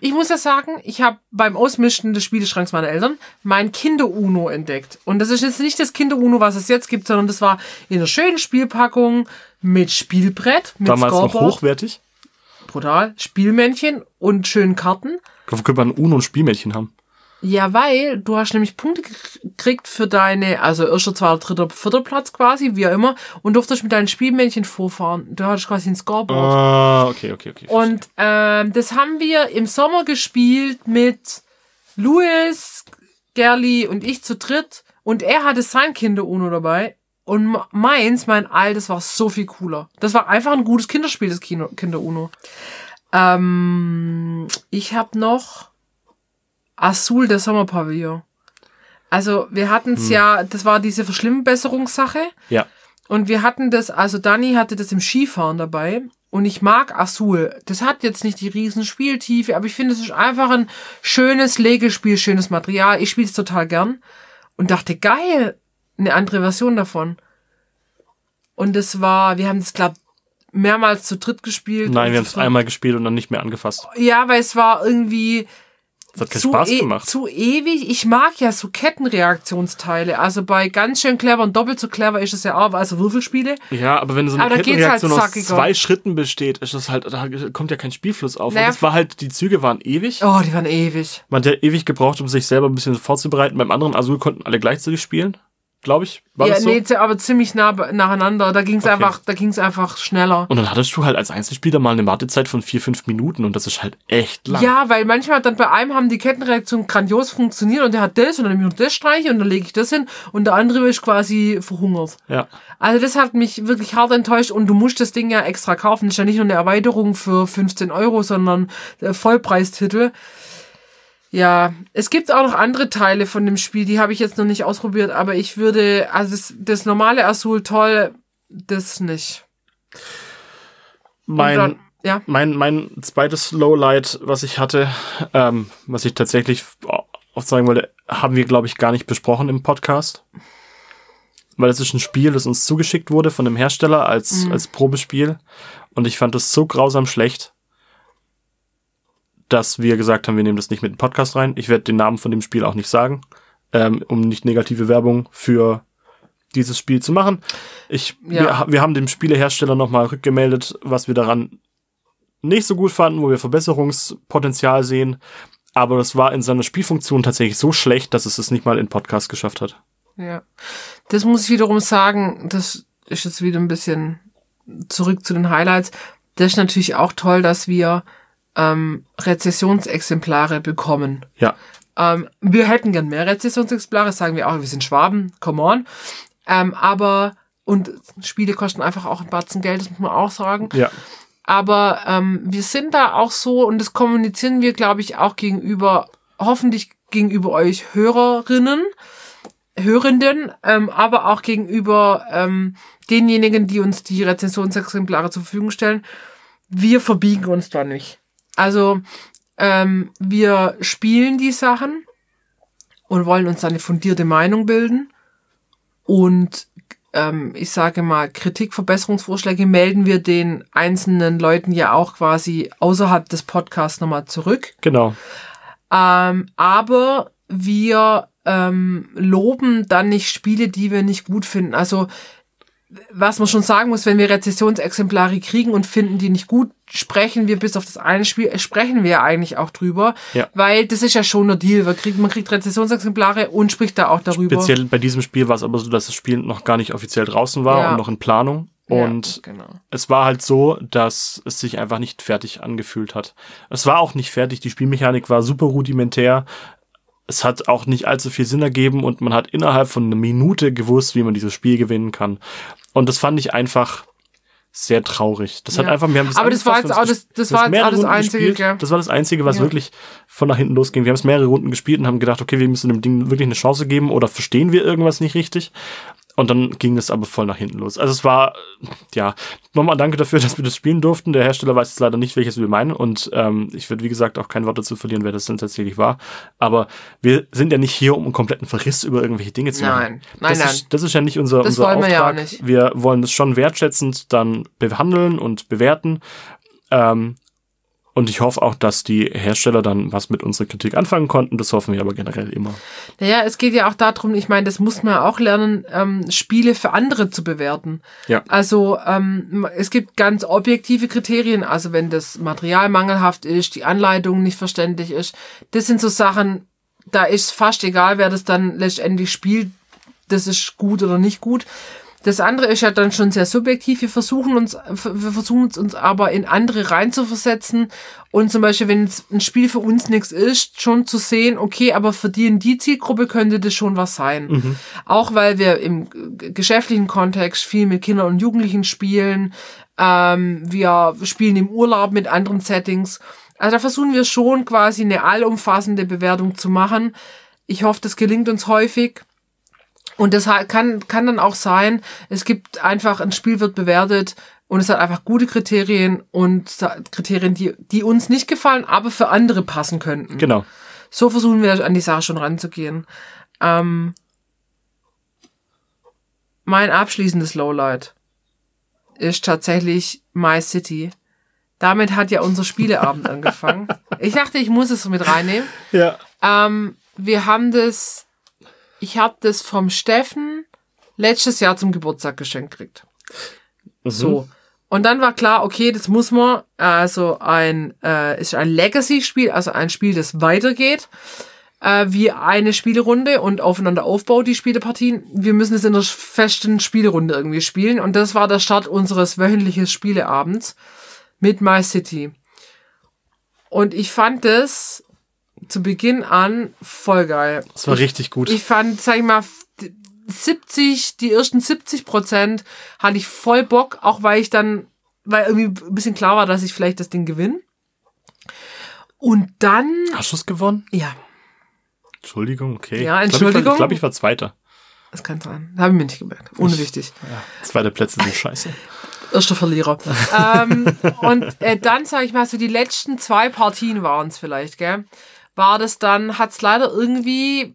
Speaker 1: Ich muss ja sagen, ich habe beim Ausmischen des Spieleschranks meiner Eltern mein Kinder-Uno entdeckt. Und das ist jetzt nicht das Kinder-Uno, was es jetzt gibt, sondern das war in einer schönen Spielpackung mit Spielbrett, mit
Speaker 2: Damals noch
Speaker 1: Scoreboard,
Speaker 2: hochwertig.
Speaker 1: brutal, Spielmännchen und schönen Karten.
Speaker 2: Könnte man ein Uno und Spielmädchen haben.
Speaker 1: Ja, weil du hast nämlich Punkte gekriegt für deine, also erster, zweiter, dritter, vierter Platz quasi, wie auch immer, und durftest mit deinen Spielmännchen vorfahren. Du hattest quasi ein Scoreboard.
Speaker 2: Ah, okay, okay, okay.
Speaker 1: Und ähm, das haben wir im Sommer gespielt mit Louis, Gerli und ich zu dritt. Und er hatte sein Kinder-Uno dabei. Und meins, mein altes, war so viel cooler. Das war einfach ein gutes Kinderspiel, das Kinder-Uno. Ähm, ich habe noch Azul, der Sommerpavillon. Also wir hatten es ja, das war diese Verschlimmbesserungssache.
Speaker 2: ja.
Speaker 1: Und wir hatten das, also Dani hatte das im Skifahren dabei. Und ich mag Azul. Das hat jetzt nicht die riesen Spieltiefe, aber ich finde, es ist einfach ein schönes Legespiel, schönes Material. Ich spiele es total gern. Und dachte, geil, eine andere Version davon. Und es war, wir haben das, glaub, mehrmals zu dritt gespielt.
Speaker 2: Nein, wir haben es einmal gespielt und dann nicht mehr angefasst.
Speaker 1: Ja, weil es war irgendwie
Speaker 2: Das hat keinen
Speaker 1: zu,
Speaker 2: Spaß
Speaker 1: e
Speaker 2: gemacht.
Speaker 1: zu ewig. Ich mag ja so Kettenreaktionsteile. Also bei ganz schön clever und doppelt so clever ist es ja auch, also Würfelspiele.
Speaker 2: Ja, aber wenn so eine
Speaker 1: Aber halt
Speaker 2: Kettenreaktion aus
Speaker 1: zackiger.
Speaker 2: zwei Schritten besteht, ist das halt, da kommt ja kein Spielfluss auf.
Speaker 1: Naja,
Speaker 2: und das war halt, die Züge waren ewig.
Speaker 1: Oh, die waren ewig.
Speaker 2: Man hat ja ewig gebraucht, um sich selber ein bisschen vorzubereiten. Beim anderen Azul konnten alle gleichzeitig spielen. Glaube ich. War
Speaker 1: ja,
Speaker 2: das so?
Speaker 1: nee, aber ziemlich nah nacheinander. Da ging's einfach, da ging's einfach schneller.
Speaker 2: Und dann hattest du halt als Einzelspieler mal eine Wartezeit von vier, fünf Minuten und das ist halt echt lang.
Speaker 1: Ja, weil manchmal dann bei einem haben die Kettenreaktionen grandios funktioniert und der hat das und dann nehme ich noch das streiche und dann lege ich das hin und der andere ist quasi verhungert.
Speaker 2: Ja.
Speaker 1: Also das hat mich wirklich hart enttäuscht und du musst das Ding ja extra kaufen. Das ist ja nicht nur eine Erweiterung für 15 Euro, sondern der Vollpreistitel. Ja, es gibt auch noch andere Teile von dem Spiel, die habe ich jetzt noch nicht ausprobiert, aber ich würde, also das, das normale Azul toll, das nicht.
Speaker 2: Mein,
Speaker 1: dann, ja,
Speaker 2: mein, mein zweites Lowlight, was ich hatte, ähm, was ich tatsächlich auch sagen wollte, haben wir, glaube ich, gar nicht besprochen im Podcast. Weil es ist ein Spiel, das uns zugeschickt wurde von dem Hersteller als, als Probespiel. Und ich fand das so grausam schlecht, dass wir gesagt haben, wir nehmen das nicht mit in den Podcast rein. Ich werde den Namen von dem Spiel auch nicht sagen, ähm, um nicht negative Werbung für dieses Spiel zu machen. Ich,
Speaker 1: Ja.
Speaker 2: wir, wir haben dem Spielehersteller nochmal rückgemeldet, was wir daran nicht so gut fanden, wo wir Verbesserungspotenzial sehen. Aber das war in seiner Spielfunktion tatsächlich so schlecht, dass es es nicht mal in Podcast geschafft hat.
Speaker 1: ja. Das muss ich wiederum sagen, das ist jetzt wieder ein bisschen zurück zu den Highlights. Das ist natürlich auch toll, dass wir ähm, Rezessionsexemplare bekommen.
Speaker 2: Ja,
Speaker 1: Ähm, wir hätten gern mehr Rezessionsexemplare, sagen wir auch, wir sind Schwaben, come on. Ähm, aber, und Spiele kosten einfach auch ein Batzen Geld, das muss man auch sagen.
Speaker 2: ja,
Speaker 1: Aber ähm, wir sind da auch so, und das kommunizieren wir, glaube ich, auch gegenüber, hoffentlich gegenüber euch Hörerinnen, Hörenden, ähm, aber auch gegenüber ähm, denjenigen, die uns die Rezensionsexemplare zur Verfügung stellen. Wir verbiegen uns da nicht. Also ähm, wir spielen die Sachen und wollen uns eine fundierte Meinung bilden. Und ähm, ich sage mal, Kritik, Verbesserungsvorschläge melden wir den einzelnen Leuten ja auch quasi außerhalb des Podcasts nochmal zurück.
Speaker 2: genau.
Speaker 1: Ähm, aber wir ähm, loben dann nicht Spiele, die wir nicht gut finden. Also was man schon sagen muss, wenn wir Rezessionsexemplare kriegen und finden die nicht gut, sprechen wir bis auf das eine Spiel, äh, sprechen wir ja eigentlich auch drüber,
Speaker 2: Ja.
Speaker 1: weil das ist ja schon der Deal. Man kriegt, man kriegt Rezessionsexemplare und spricht da auch darüber.
Speaker 2: Speziell bei diesem Spiel war es aber so, dass das Spiel noch gar nicht offiziell draußen war
Speaker 1: Ja.
Speaker 2: und noch in Planung.
Speaker 1: Ja,
Speaker 2: Und
Speaker 1: genau.
Speaker 2: es war halt so, dass es sich einfach nicht fertig angefühlt hat. Es war auch nicht fertig, die Spielmechanik war super rudimentär. Es hat auch nicht allzu viel Sinn ergeben und man hat innerhalb von einer Minute gewusst, wie man dieses Spiel gewinnen kann. Und das fand ich einfach sehr traurig. Das hat
Speaker 1: Ja.
Speaker 2: einfach, wir haben das
Speaker 1: Aber das war jetzt auch das- das war jetzt auch das Einzige,
Speaker 2: gespielt.
Speaker 1: gell?
Speaker 2: Das war das Einzige, was
Speaker 1: Ja.
Speaker 2: wirklich von nach hinten losging. Wir haben es mehrere Runden gespielt und haben gedacht, okay, wir müssen dem Ding wirklich eine Chance geben oder verstehen wir irgendwas nicht richtig. Und dann ging es aber voll nach hinten los. Also es war, ja, nochmal danke dafür, dass wir das spielen durften. Der Hersteller weiß jetzt leider nicht, welches wir meinen. Und ähm, ich würde, wie gesagt, auch kein Wort dazu verlieren, wer das denn tatsächlich war. Aber wir sind ja nicht hier, um einen kompletten Verriss über irgendwelche Dinge zu machen.
Speaker 1: Nein, nein,
Speaker 2: das
Speaker 1: nein.
Speaker 2: Ist, das ist ja nicht unser,
Speaker 1: Das
Speaker 2: unser
Speaker 1: wollen wir ja auch
Speaker 2: Auftrag.
Speaker 1: nicht.
Speaker 2: Wir wollen das schon wertschätzend dann behandeln und bewerten. Ähm, und ich hoffe auch, dass die Hersteller dann was mit unserer Kritik anfangen konnten. Das hoffen wir aber generell immer.
Speaker 1: Naja, es geht ja auch darum, ich meine, das muss man auch lernen, ähm, Spiele für andere zu bewerten.
Speaker 2: Ja.
Speaker 1: Also ähm, es gibt ganz objektive Kriterien, also wenn das Material mangelhaft ist, die Anleitung nicht verständlich ist, das sind so Sachen, da ist fast egal, wer das dann letztendlich spielt, das ist gut oder nicht gut. Das andere ist ja dann schon sehr subjektiv. Wir versuchen uns, wir versuchen uns, aber in andere reinzuversetzen und zum Beispiel, wenn ein Spiel für uns nichts ist, schon zu sehen, okay, aber für die und die Zielgruppe könnte das schon was sein. Auch weil wir im geschäftlichen Kontext viel mit Kindern und Jugendlichen spielen. Ähm, wir spielen im Urlaub mit anderen Settings. Also da versuchen wir schon quasi eine allumfassende Bewertung zu machen. Ich hoffe, das gelingt uns häufig. Und das kann, kann dann auch sein, es gibt einfach, ein Spiel wird bewertet und es hat einfach gute Kriterien und Kriterien, die, die uns nicht gefallen, aber für andere passen könnten.
Speaker 2: Genau.
Speaker 1: So versuchen wir an die Sache schon ranzugehen. Ähm, mein abschließendes Lowlight ist tatsächlich My City. Damit hat ja unser Spieleabend angefangen. Ich dachte, ich muss es mit reinnehmen.
Speaker 2: Ja.
Speaker 1: Ähm, wir haben das, ich habe das vom Steffen letztes Jahr zum Geburtstag geschenkt gekriegt. So. Und dann war klar, okay, das muss man, also ein, äh, ist ein Legacy-Spiel, also ein Spiel, das weitergeht. äh, wie eine Spielerunde und aufeinander aufbaut, die Spielepartien. Wir müssen es in der festen Spielerunde irgendwie spielen. Und das war der Start unseres wöchentlichen Spieleabends mit My City. Und ich fand das zu Beginn an voll geil.
Speaker 2: Das war richtig gut.
Speaker 1: Ich fand, sag ich mal, 70, die ersten 70 Prozent hatte ich voll Bock, auch weil ich dann, weil irgendwie ein bisschen klar war, dass ich vielleicht das Ding gewinne. Und dann,
Speaker 2: Hast du es gewonnen?
Speaker 1: ja,
Speaker 2: Entschuldigung, okay.
Speaker 1: Ja,
Speaker 2: Ich glaube, ich,
Speaker 1: Entschuldigung.
Speaker 2: ich, glaub, ich war Zweiter.
Speaker 1: das kann sein. Habe ich mir nicht gemerkt. Unwichtig.
Speaker 2: Zweite Plätze sind scheiße.
Speaker 1: Erster Verlierer. ähm, und äh, dann, sag ich mal, so die letzten zwei Partien waren es vielleicht, gell? War das dann, hat's leider irgendwie,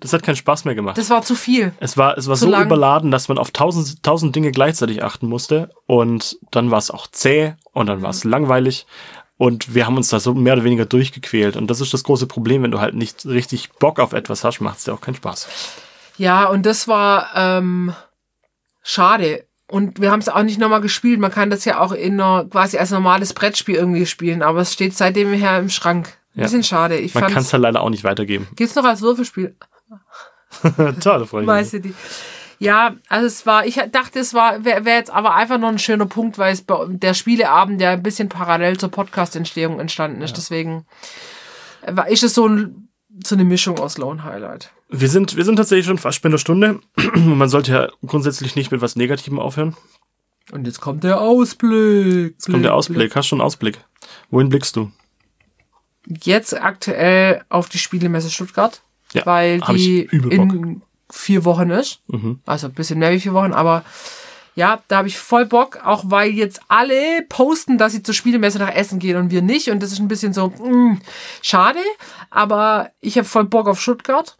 Speaker 2: Das hat keinen Spaß mehr gemacht.
Speaker 1: das war zu viel.
Speaker 2: Es war, es war
Speaker 1: Zu
Speaker 2: so
Speaker 1: lang.
Speaker 2: überladen, dass man auf tausend, tausend Dinge gleichzeitig achten musste. Und dann war es auch zäh und dann war es langweilig. Und wir haben uns da so mehr oder weniger durchgequält. Und das ist das große Problem, wenn du halt nicht richtig Bock auf etwas hast, macht es dir auch keinen Spaß.
Speaker 1: Ja, und das war ähm, schade. Und wir haben es auch nicht nochmal gespielt. Man kann das ja auch in einer, quasi als normales Brettspiel irgendwie spielen, aber es steht seitdem her im Schrank.
Speaker 2: Ja.
Speaker 1: Bisschen schade. Ich
Speaker 2: Man kann es halt leider auch nicht weitergeben.
Speaker 1: Gibt's noch als Würfelspiel?
Speaker 2: Toll, Freunde.
Speaker 1: Weißt du die? Ja, also es war, ich dachte, es war, wäre wär jetzt aber einfach noch ein schöner Punkt, weil es bei der Spieleabend ja ein bisschen parallel zur Podcast-Entstehung entstanden ist. Deswegen war- ist es so, ein, so eine Mischung aus Lone Highlight.
Speaker 2: Wir sind, wir sind tatsächlich schon fast bei einer Stunde. Man sollte ja grundsätzlich nicht mit was Negativem aufhören.
Speaker 1: Und jetzt kommt der Ausblick.
Speaker 2: Jetzt kommt der Ausblick. Hast du schon einen Ausblick? Wohin blickst du?
Speaker 1: Jetzt aktuell auf die Spielemesse Stuttgart,
Speaker 2: Ja,
Speaker 1: weil die in vier Wochen ist.
Speaker 2: Mhm.
Speaker 1: Also ein bisschen mehr wie vier Wochen, aber ja, da habe ich voll Bock, auch weil jetzt alle posten, dass sie zur Spielemesse nach Essen gehen und wir nicht. Und das ist ein bisschen so, mh, schade, aber ich habe voll Bock auf Stuttgart.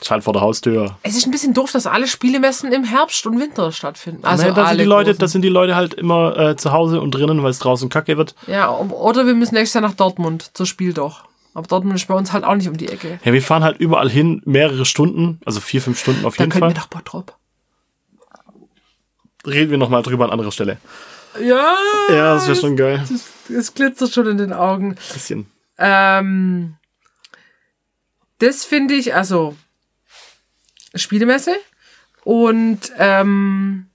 Speaker 2: Ist halt vor der Haustür.
Speaker 1: Es ist ein bisschen doof, dass alle Spielemessen im Herbst und Winter stattfinden. Also
Speaker 2: Naja, da sind die Leute, da sind die Leute halt immer äh, zu Hause und drinnen, weil es draußen kacke wird.
Speaker 1: Ja, oder wir müssen nächstes Jahr nach Dortmund zur Spiel doch. Aber Dortmund ist bei uns halt auch nicht um die Ecke.
Speaker 2: Ja, wir fahren halt überall hin, mehrere Stunden, also vier, fünf Stunden auf
Speaker 1: Dann
Speaker 2: jeden
Speaker 1: können
Speaker 2: Fall.
Speaker 1: wir nach Bottrop.
Speaker 2: Reden wir nochmal drüber an anderer Stelle.
Speaker 1: Ja,
Speaker 2: Ja, das wäre schon geil.
Speaker 1: es glitzert schon in den Augen.
Speaker 2: Bisschen.
Speaker 1: Ähm, das finde ich, also Spielemesse und ähm,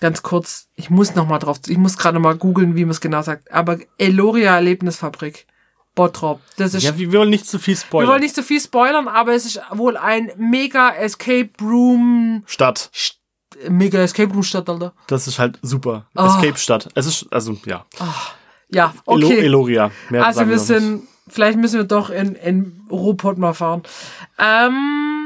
Speaker 1: ganz kurz, ich muss noch mal drauf, ich muss gerade mal googeln, wie man es genau sagt, aber Eloria Erlebnisfabrik, Bottrop, das ist,
Speaker 2: Ja, wir wollen nicht zu viel
Speaker 1: wir
Speaker 2: spoilern.
Speaker 1: wollen nicht so viel spoilern, aber es ist wohl ein mega Escape Room,
Speaker 2: Stadt.
Speaker 1: St- mega Escape Room Stadt, Alter.
Speaker 2: Das ist halt super.
Speaker 1: Oh.
Speaker 2: Escape Stadt. Es ist, also, ja.
Speaker 1: Ja,
Speaker 2: Elo
Speaker 1: okay.
Speaker 2: Eloria. Mehr
Speaker 1: Also wir sind, vielleicht müssen wir doch in, in Ruhrpott mal fahren. Ähm,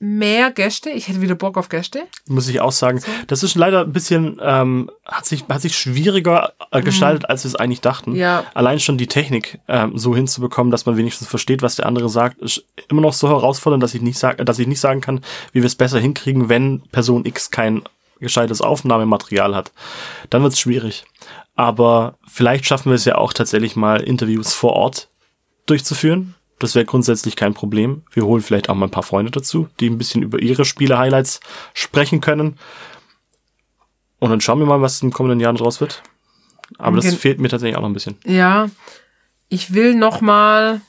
Speaker 1: mehr Gäste. Ich hätte wieder Bock auf Gäste.
Speaker 2: muss ich auch sagen. Das ist leider ein bisschen, ähm, hat sich, hat sich schwieriger äh, gestaltet, als wir es eigentlich dachten.
Speaker 1: Mhm. Ja.
Speaker 2: Allein schon die Technik ähm, so hinzubekommen, dass man wenigstens versteht, was der andere sagt, ist immer noch so herausfordernd, dass ich nicht sag, dass ich nicht sagen kann, wie wir es besser hinkriegen, wenn Person X kein gescheites Aufnahmematerial hat. Dann wird es schwierig. Aber vielleicht schaffen wir es ja auch tatsächlich mal Interviews vor Ort durchzuführen. Das wäre grundsätzlich kein Problem. Wir holen vielleicht auch mal ein paar Freunde dazu, die ein bisschen über ihre Spiele-Highlights sprechen können. Und dann schauen wir mal, was in den kommenden Jahren draus wird. Aber das
Speaker 1: Gen-
Speaker 2: fehlt mir tatsächlich auch noch ein bisschen.
Speaker 1: Ja. Ich will noch mal.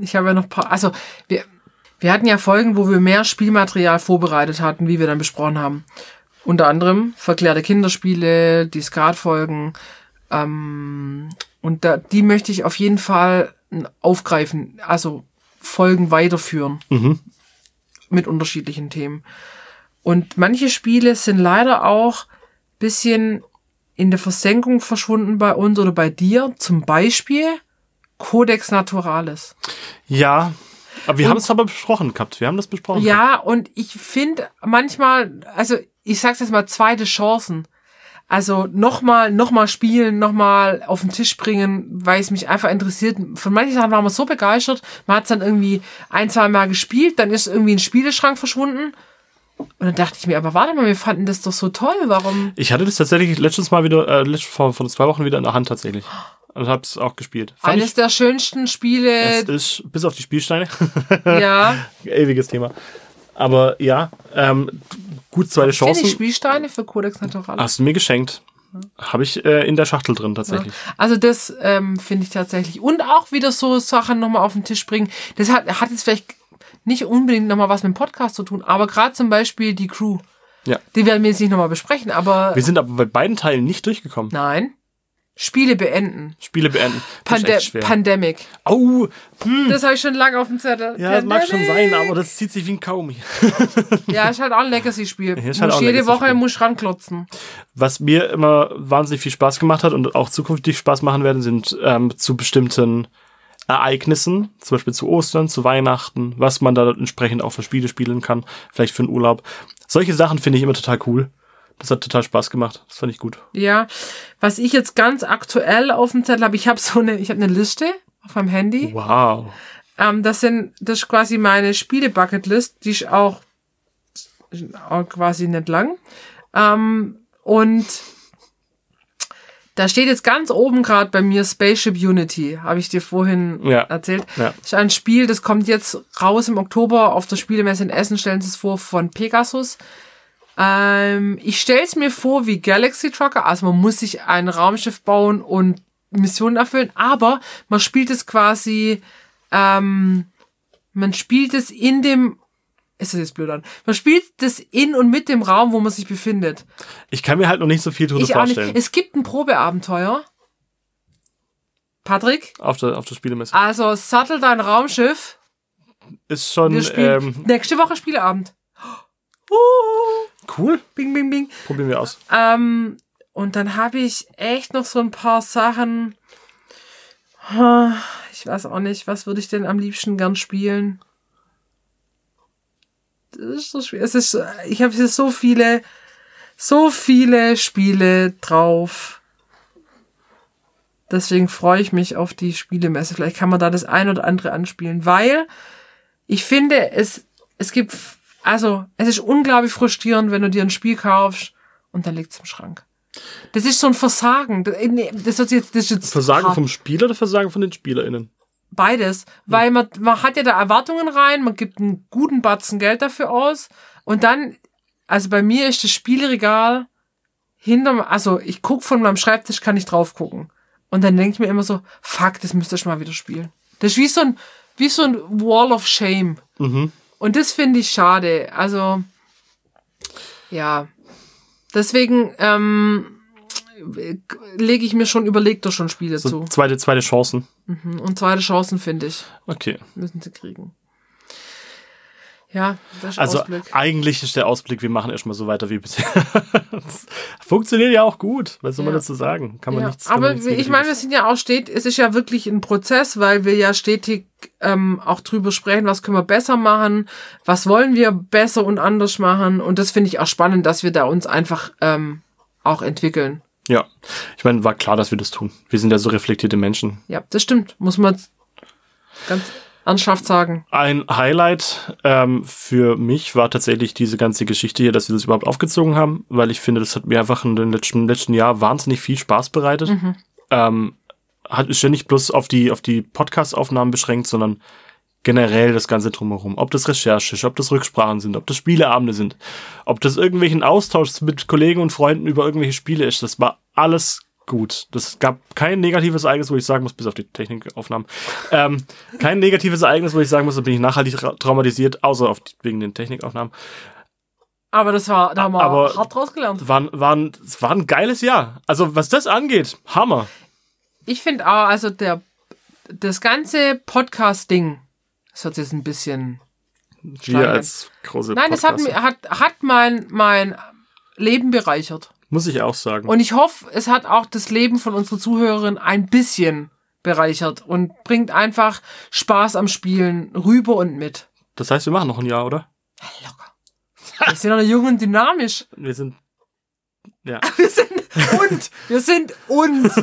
Speaker 1: Ich habe ja noch ein paar. Also, wir, wir hatten ja Folgen, wo wir mehr Spielmaterial vorbereitet hatten, wie wir dann besprochen haben. Unter anderem verklärte Kinderspiele, die Skatfolgen. Ähm, und da, die möchte ich auf jeden Fall aufgreifen. Also Folgen weiterführen.
Speaker 2: Mhm.
Speaker 1: Mit unterschiedlichen Themen. Und manche Spiele sind leider auch bisschen in der Versenkung verschwunden bei uns oder bei dir. Zum Beispiel Codex Naturalis.
Speaker 2: Ja, aber wir haben es aber besprochen gehabt. Wir haben das besprochen.
Speaker 1: Ja, und ich finde manchmal, also ich sag's jetzt mal, zweite Chancen. Also nochmal, nochmal spielen, nochmal auf den Tisch bringen, weil es mich einfach interessiert. Von manchen Sachen waren wir so begeistert. Man hat's dann irgendwie ein, zwei Mal gespielt, dann ist irgendwie ein Spieleschrank verschwunden. Und dann dachte ich mir, aber warte mal, wir fanden das doch so toll. Warum?
Speaker 2: Ich hatte das tatsächlich letztens mal wieder, äh, vor, vor zwei Wochen wieder in der Hand tatsächlich. Und hab's auch gespielt. Fand
Speaker 1: Eines
Speaker 2: ich,
Speaker 1: der schönsten
Speaker 2: es
Speaker 1: Spiele,
Speaker 2: ist, bis auf die Spielsteine,
Speaker 1: ja.
Speaker 2: ewiges Thema. Aber ja, ähm, gut zweite
Speaker 1: Kenne ich
Speaker 2: Chancen.
Speaker 1: Spielsteine für Codex Naturalis?
Speaker 2: Hast du mir geschenkt. Habe ich äh, in der Schachtel drin tatsächlich.
Speaker 1: Also das ähm, finde ich tatsächlich. Und auch wieder so Sachen nochmal auf den Tisch bringen. Das hat, hat jetzt vielleicht nicht unbedingt nochmal was mit dem Podcast zu tun, aber gerade zum Beispiel die Crew.
Speaker 2: Ja.
Speaker 1: Die werden wir jetzt nicht nochmal besprechen, aber
Speaker 2: Wir sind aber bei beiden Teilen nicht durchgekommen.
Speaker 1: nein. Spiele beenden.
Speaker 2: Spiele beenden.
Speaker 1: Pande. Pandemic.
Speaker 2: Au, hm.
Speaker 1: Das habe ich schon lange auf dem Zettel.
Speaker 2: Ja, das mag schon
Speaker 1: Pandemic.
Speaker 2: sein, aber das zieht sich wie ein Kaugummi.
Speaker 1: Ja, ist halt auch ein Legacy-Spiel.
Speaker 2: Ja, halt
Speaker 1: jede. Woche muss ranklotzen.
Speaker 2: Was mir immer wahnsinnig viel Spaß gemacht hat und auch zukünftig Spaß machen werden, sind ähm, zu bestimmten Ereignissen, zum Beispiel zu Ostern, zu Weihnachten, was man da entsprechend auch für Spiele spielen kann, vielleicht für einen Urlaub. Solche Sachen finde ich immer total cool. Das hat total Spaß gemacht. Das fand ich gut.
Speaker 1: Ja, was ich jetzt ganz aktuell auf dem Zettel habe, ich habe so eine, ich habe eine Liste auf meinem Handy.
Speaker 2: Wow.
Speaker 1: Ähm, das sind, das ist quasi meine Spiele-Bucketlist, die ist auch, auch quasi nicht lang. Ähm, und da steht jetzt ganz oben gerade bei mir Spaceship Unity, habe ich dir vorhin
Speaker 2: Ja.
Speaker 1: erzählt.
Speaker 2: Ja.
Speaker 1: Das ist ein Spiel, das kommt jetzt raus im Oktober auf der Spielemesse in Essen, stellen sie es vor, von Pegasus. Ähm, ich stelle es mir vor wie Galaxy Trucker, also man muss sich ein Raumschiff bauen und Missionen erfüllen, aber man spielt es quasi, ähm, man spielt es in dem, ist das jetzt blöd an, man spielt das in und mit dem Raum, wo man sich befindet.
Speaker 2: Ich kann mir halt noch nicht so viel drüber
Speaker 1: Ich
Speaker 2: vorstellen.
Speaker 1: Es gibt ein Probeabenteuer. Patrick,
Speaker 2: Auf der, auf der Spielemesse.
Speaker 1: also sattel dein Raumschiff.
Speaker 2: Ist schon
Speaker 1: Wir spielen
Speaker 2: ähm,
Speaker 1: nächste Woche Spieleabend. Uh,
Speaker 2: cool.
Speaker 1: bing, bing, bing.
Speaker 2: Probieren wir aus.
Speaker 1: Ähm, und dann habe ich echt noch so ein paar Sachen. Ich weiß auch nicht, was würde ich denn am liebsten gern spielen? Das ist so schwer. Es ist, ich habe hier so viele, so viele Spiele drauf. Deswegen freue ich mich auf die Spielemesse. Vielleicht kann man da das ein oder andere anspielen, weil ich finde, es, es gibt, also, es ist unglaublich frustrierend, wenn du dir ein Spiel kaufst und dann liegt es im Schrank. Das ist so ein Versagen. Das, ist jetzt, das ist jetzt
Speaker 2: Versagen
Speaker 1: hart.
Speaker 2: vom Spieler oder Versagen von den SpielerInnen?
Speaker 1: Beides. Weil man, man hat ja da Erwartungen rein, man gibt einen guten Batzen Geld dafür aus und dann, also bei mir ist das Spielregal hinterm, also ich guck von meinem Schreibtisch, kann ich drauf gucken. Und dann denke ich mir immer so, fuck, das müsste ich mal wieder spielen. Das ist wie so ein, wie so ein Wall of Shame. Und das finde ich schade. Also, ja. Deswegen ähm, lege ich mir schon, überlegt doch schon Spiele
Speaker 2: So
Speaker 1: zu.
Speaker 2: zweite, zweite Chancen.
Speaker 1: Und zweite Chancen, finde ich,
Speaker 2: Okay.
Speaker 1: müssen sie kriegen. Ja, das ist
Speaker 2: Also
Speaker 1: Ausblick.
Speaker 2: eigentlich ist der Ausblick, wir machen erstmal so weiter wie bisher. Das Funktioniert ja auch gut. Was soll man
Speaker 1: Ja.
Speaker 2: dazu sagen? Kann man
Speaker 1: Ja,
Speaker 2: nichts kann man
Speaker 1: aber
Speaker 2: nichts
Speaker 1: ich meine, wir sind ja auch steht, es ist ja wirklich ein Prozess, weil wir ja stetig ähm, auch drüber sprechen, was können wir besser machen, was wollen wir besser und anders machen. Und das finde ich auch spannend, dass wir da uns einfach ähm, auch entwickeln.
Speaker 2: Ja. Ich meine, war klar, dass wir das tun. Wir sind ja so reflektierte Menschen.
Speaker 1: Ja, das stimmt, muss man ganz ernsthaft sagen.
Speaker 2: Ein Highlight ähm, für mich war tatsächlich diese ganze Geschichte hier, dass wir das überhaupt aufgezogen haben, weil ich finde, das hat mir einfach in den letzten, letzten Jahr wahnsinnig viel Spaß bereitet. Ähm, hat ist ja nicht bloß auf die, auf die Podcast-Aufnahmen beschränkt, sondern generell das Ganze drumherum. Ob das Recherche ist, ob das Rücksprachen sind, ob das Spieleabende sind, ob das irgendwelchen Austausch mit Kollegen und Freunden über irgendwelche Spiele ist. Das war alles gut. Das gab kein negatives Ereignis, wo ich sagen muss, bis auf die Technikaufnahmen, ähm, kein negatives Ereignis, wo ich sagen muss, da bin ich nachhaltig tra traumatisiert, außer auf die, wegen den Technikaufnahmen.
Speaker 1: Aber das war, da haben wir
Speaker 2: Aber-
Speaker 1: hart draus gelernt.
Speaker 2: War, war, ein- es war ein geiles Jahr. Also was das angeht, Hammer.
Speaker 1: Ich finde auch, also der, das ganze Podcast-Ding, das sich jetzt ein bisschen
Speaker 2: Wir als große
Speaker 1: Nein, das hat, hat, hat mein, mein Leben bereichert.
Speaker 2: Muss ich auch sagen.
Speaker 1: Und ich hoffe, es hat auch das Leben von unseren Zuhörern ein bisschen bereichert und bringt einfach Spaß am Spielen rüber und mit.
Speaker 2: das heißt, wir machen noch ein Jahr, oder?
Speaker 1: Locker. Wir sind noch jung und dynamisch.
Speaker 2: Wir sind. Ja.
Speaker 1: Wir sind und. Wir sind und.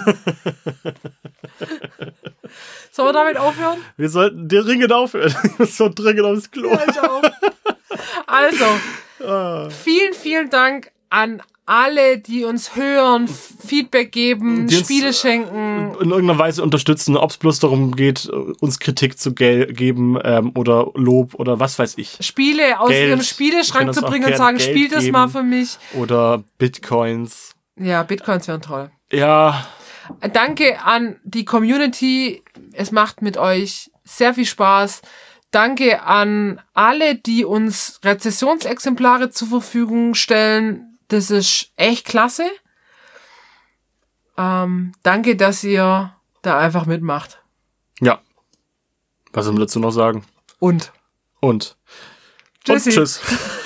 Speaker 1: Sollen wir damit aufhören?
Speaker 2: Wir sollten dringend aufhören. Ich muss so dringend aufs Klo.
Speaker 1: Ja, ich auch. Also,
Speaker 2: Ah.
Speaker 1: vielen, vielen Dank an alle, die uns hören, Feedback geben,
Speaker 2: Die
Speaker 1: Spiele schenken.
Speaker 2: in irgendeiner Weise unterstützen, ob es bloß darum geht, uns Kritik zu geben ähm, oder Lob oder was weiß ich.
Speaker 1: Spiele aus
Speaker 2: Geld.
Speaker 1: ihrem Spieleschrank zu bringen und sagen,
Speaker 2: Geld
Speaker 1: spielt das mal für mich.
Speaker 2: Oder Bitcoins.
Speaker 1: Ja, Bitcoins wären toll.
Speaker 2: Ja,
Speaker 1: Danke an die Community. Es macht mit euch sehr viel Spaß. Danke an alle, die uns Rezessionsexemplare zur Verfügung stellen. Das ist echt klasse. Ähm, danke, dass ihr da einfach mitmacht.
Speaker 2: ja. Was soll man dazu noch sagen?
Speaker 1: Und
Speaker 2: Und.
Speaker 1: Tschüssi.
Speaker 2: Und tschüss.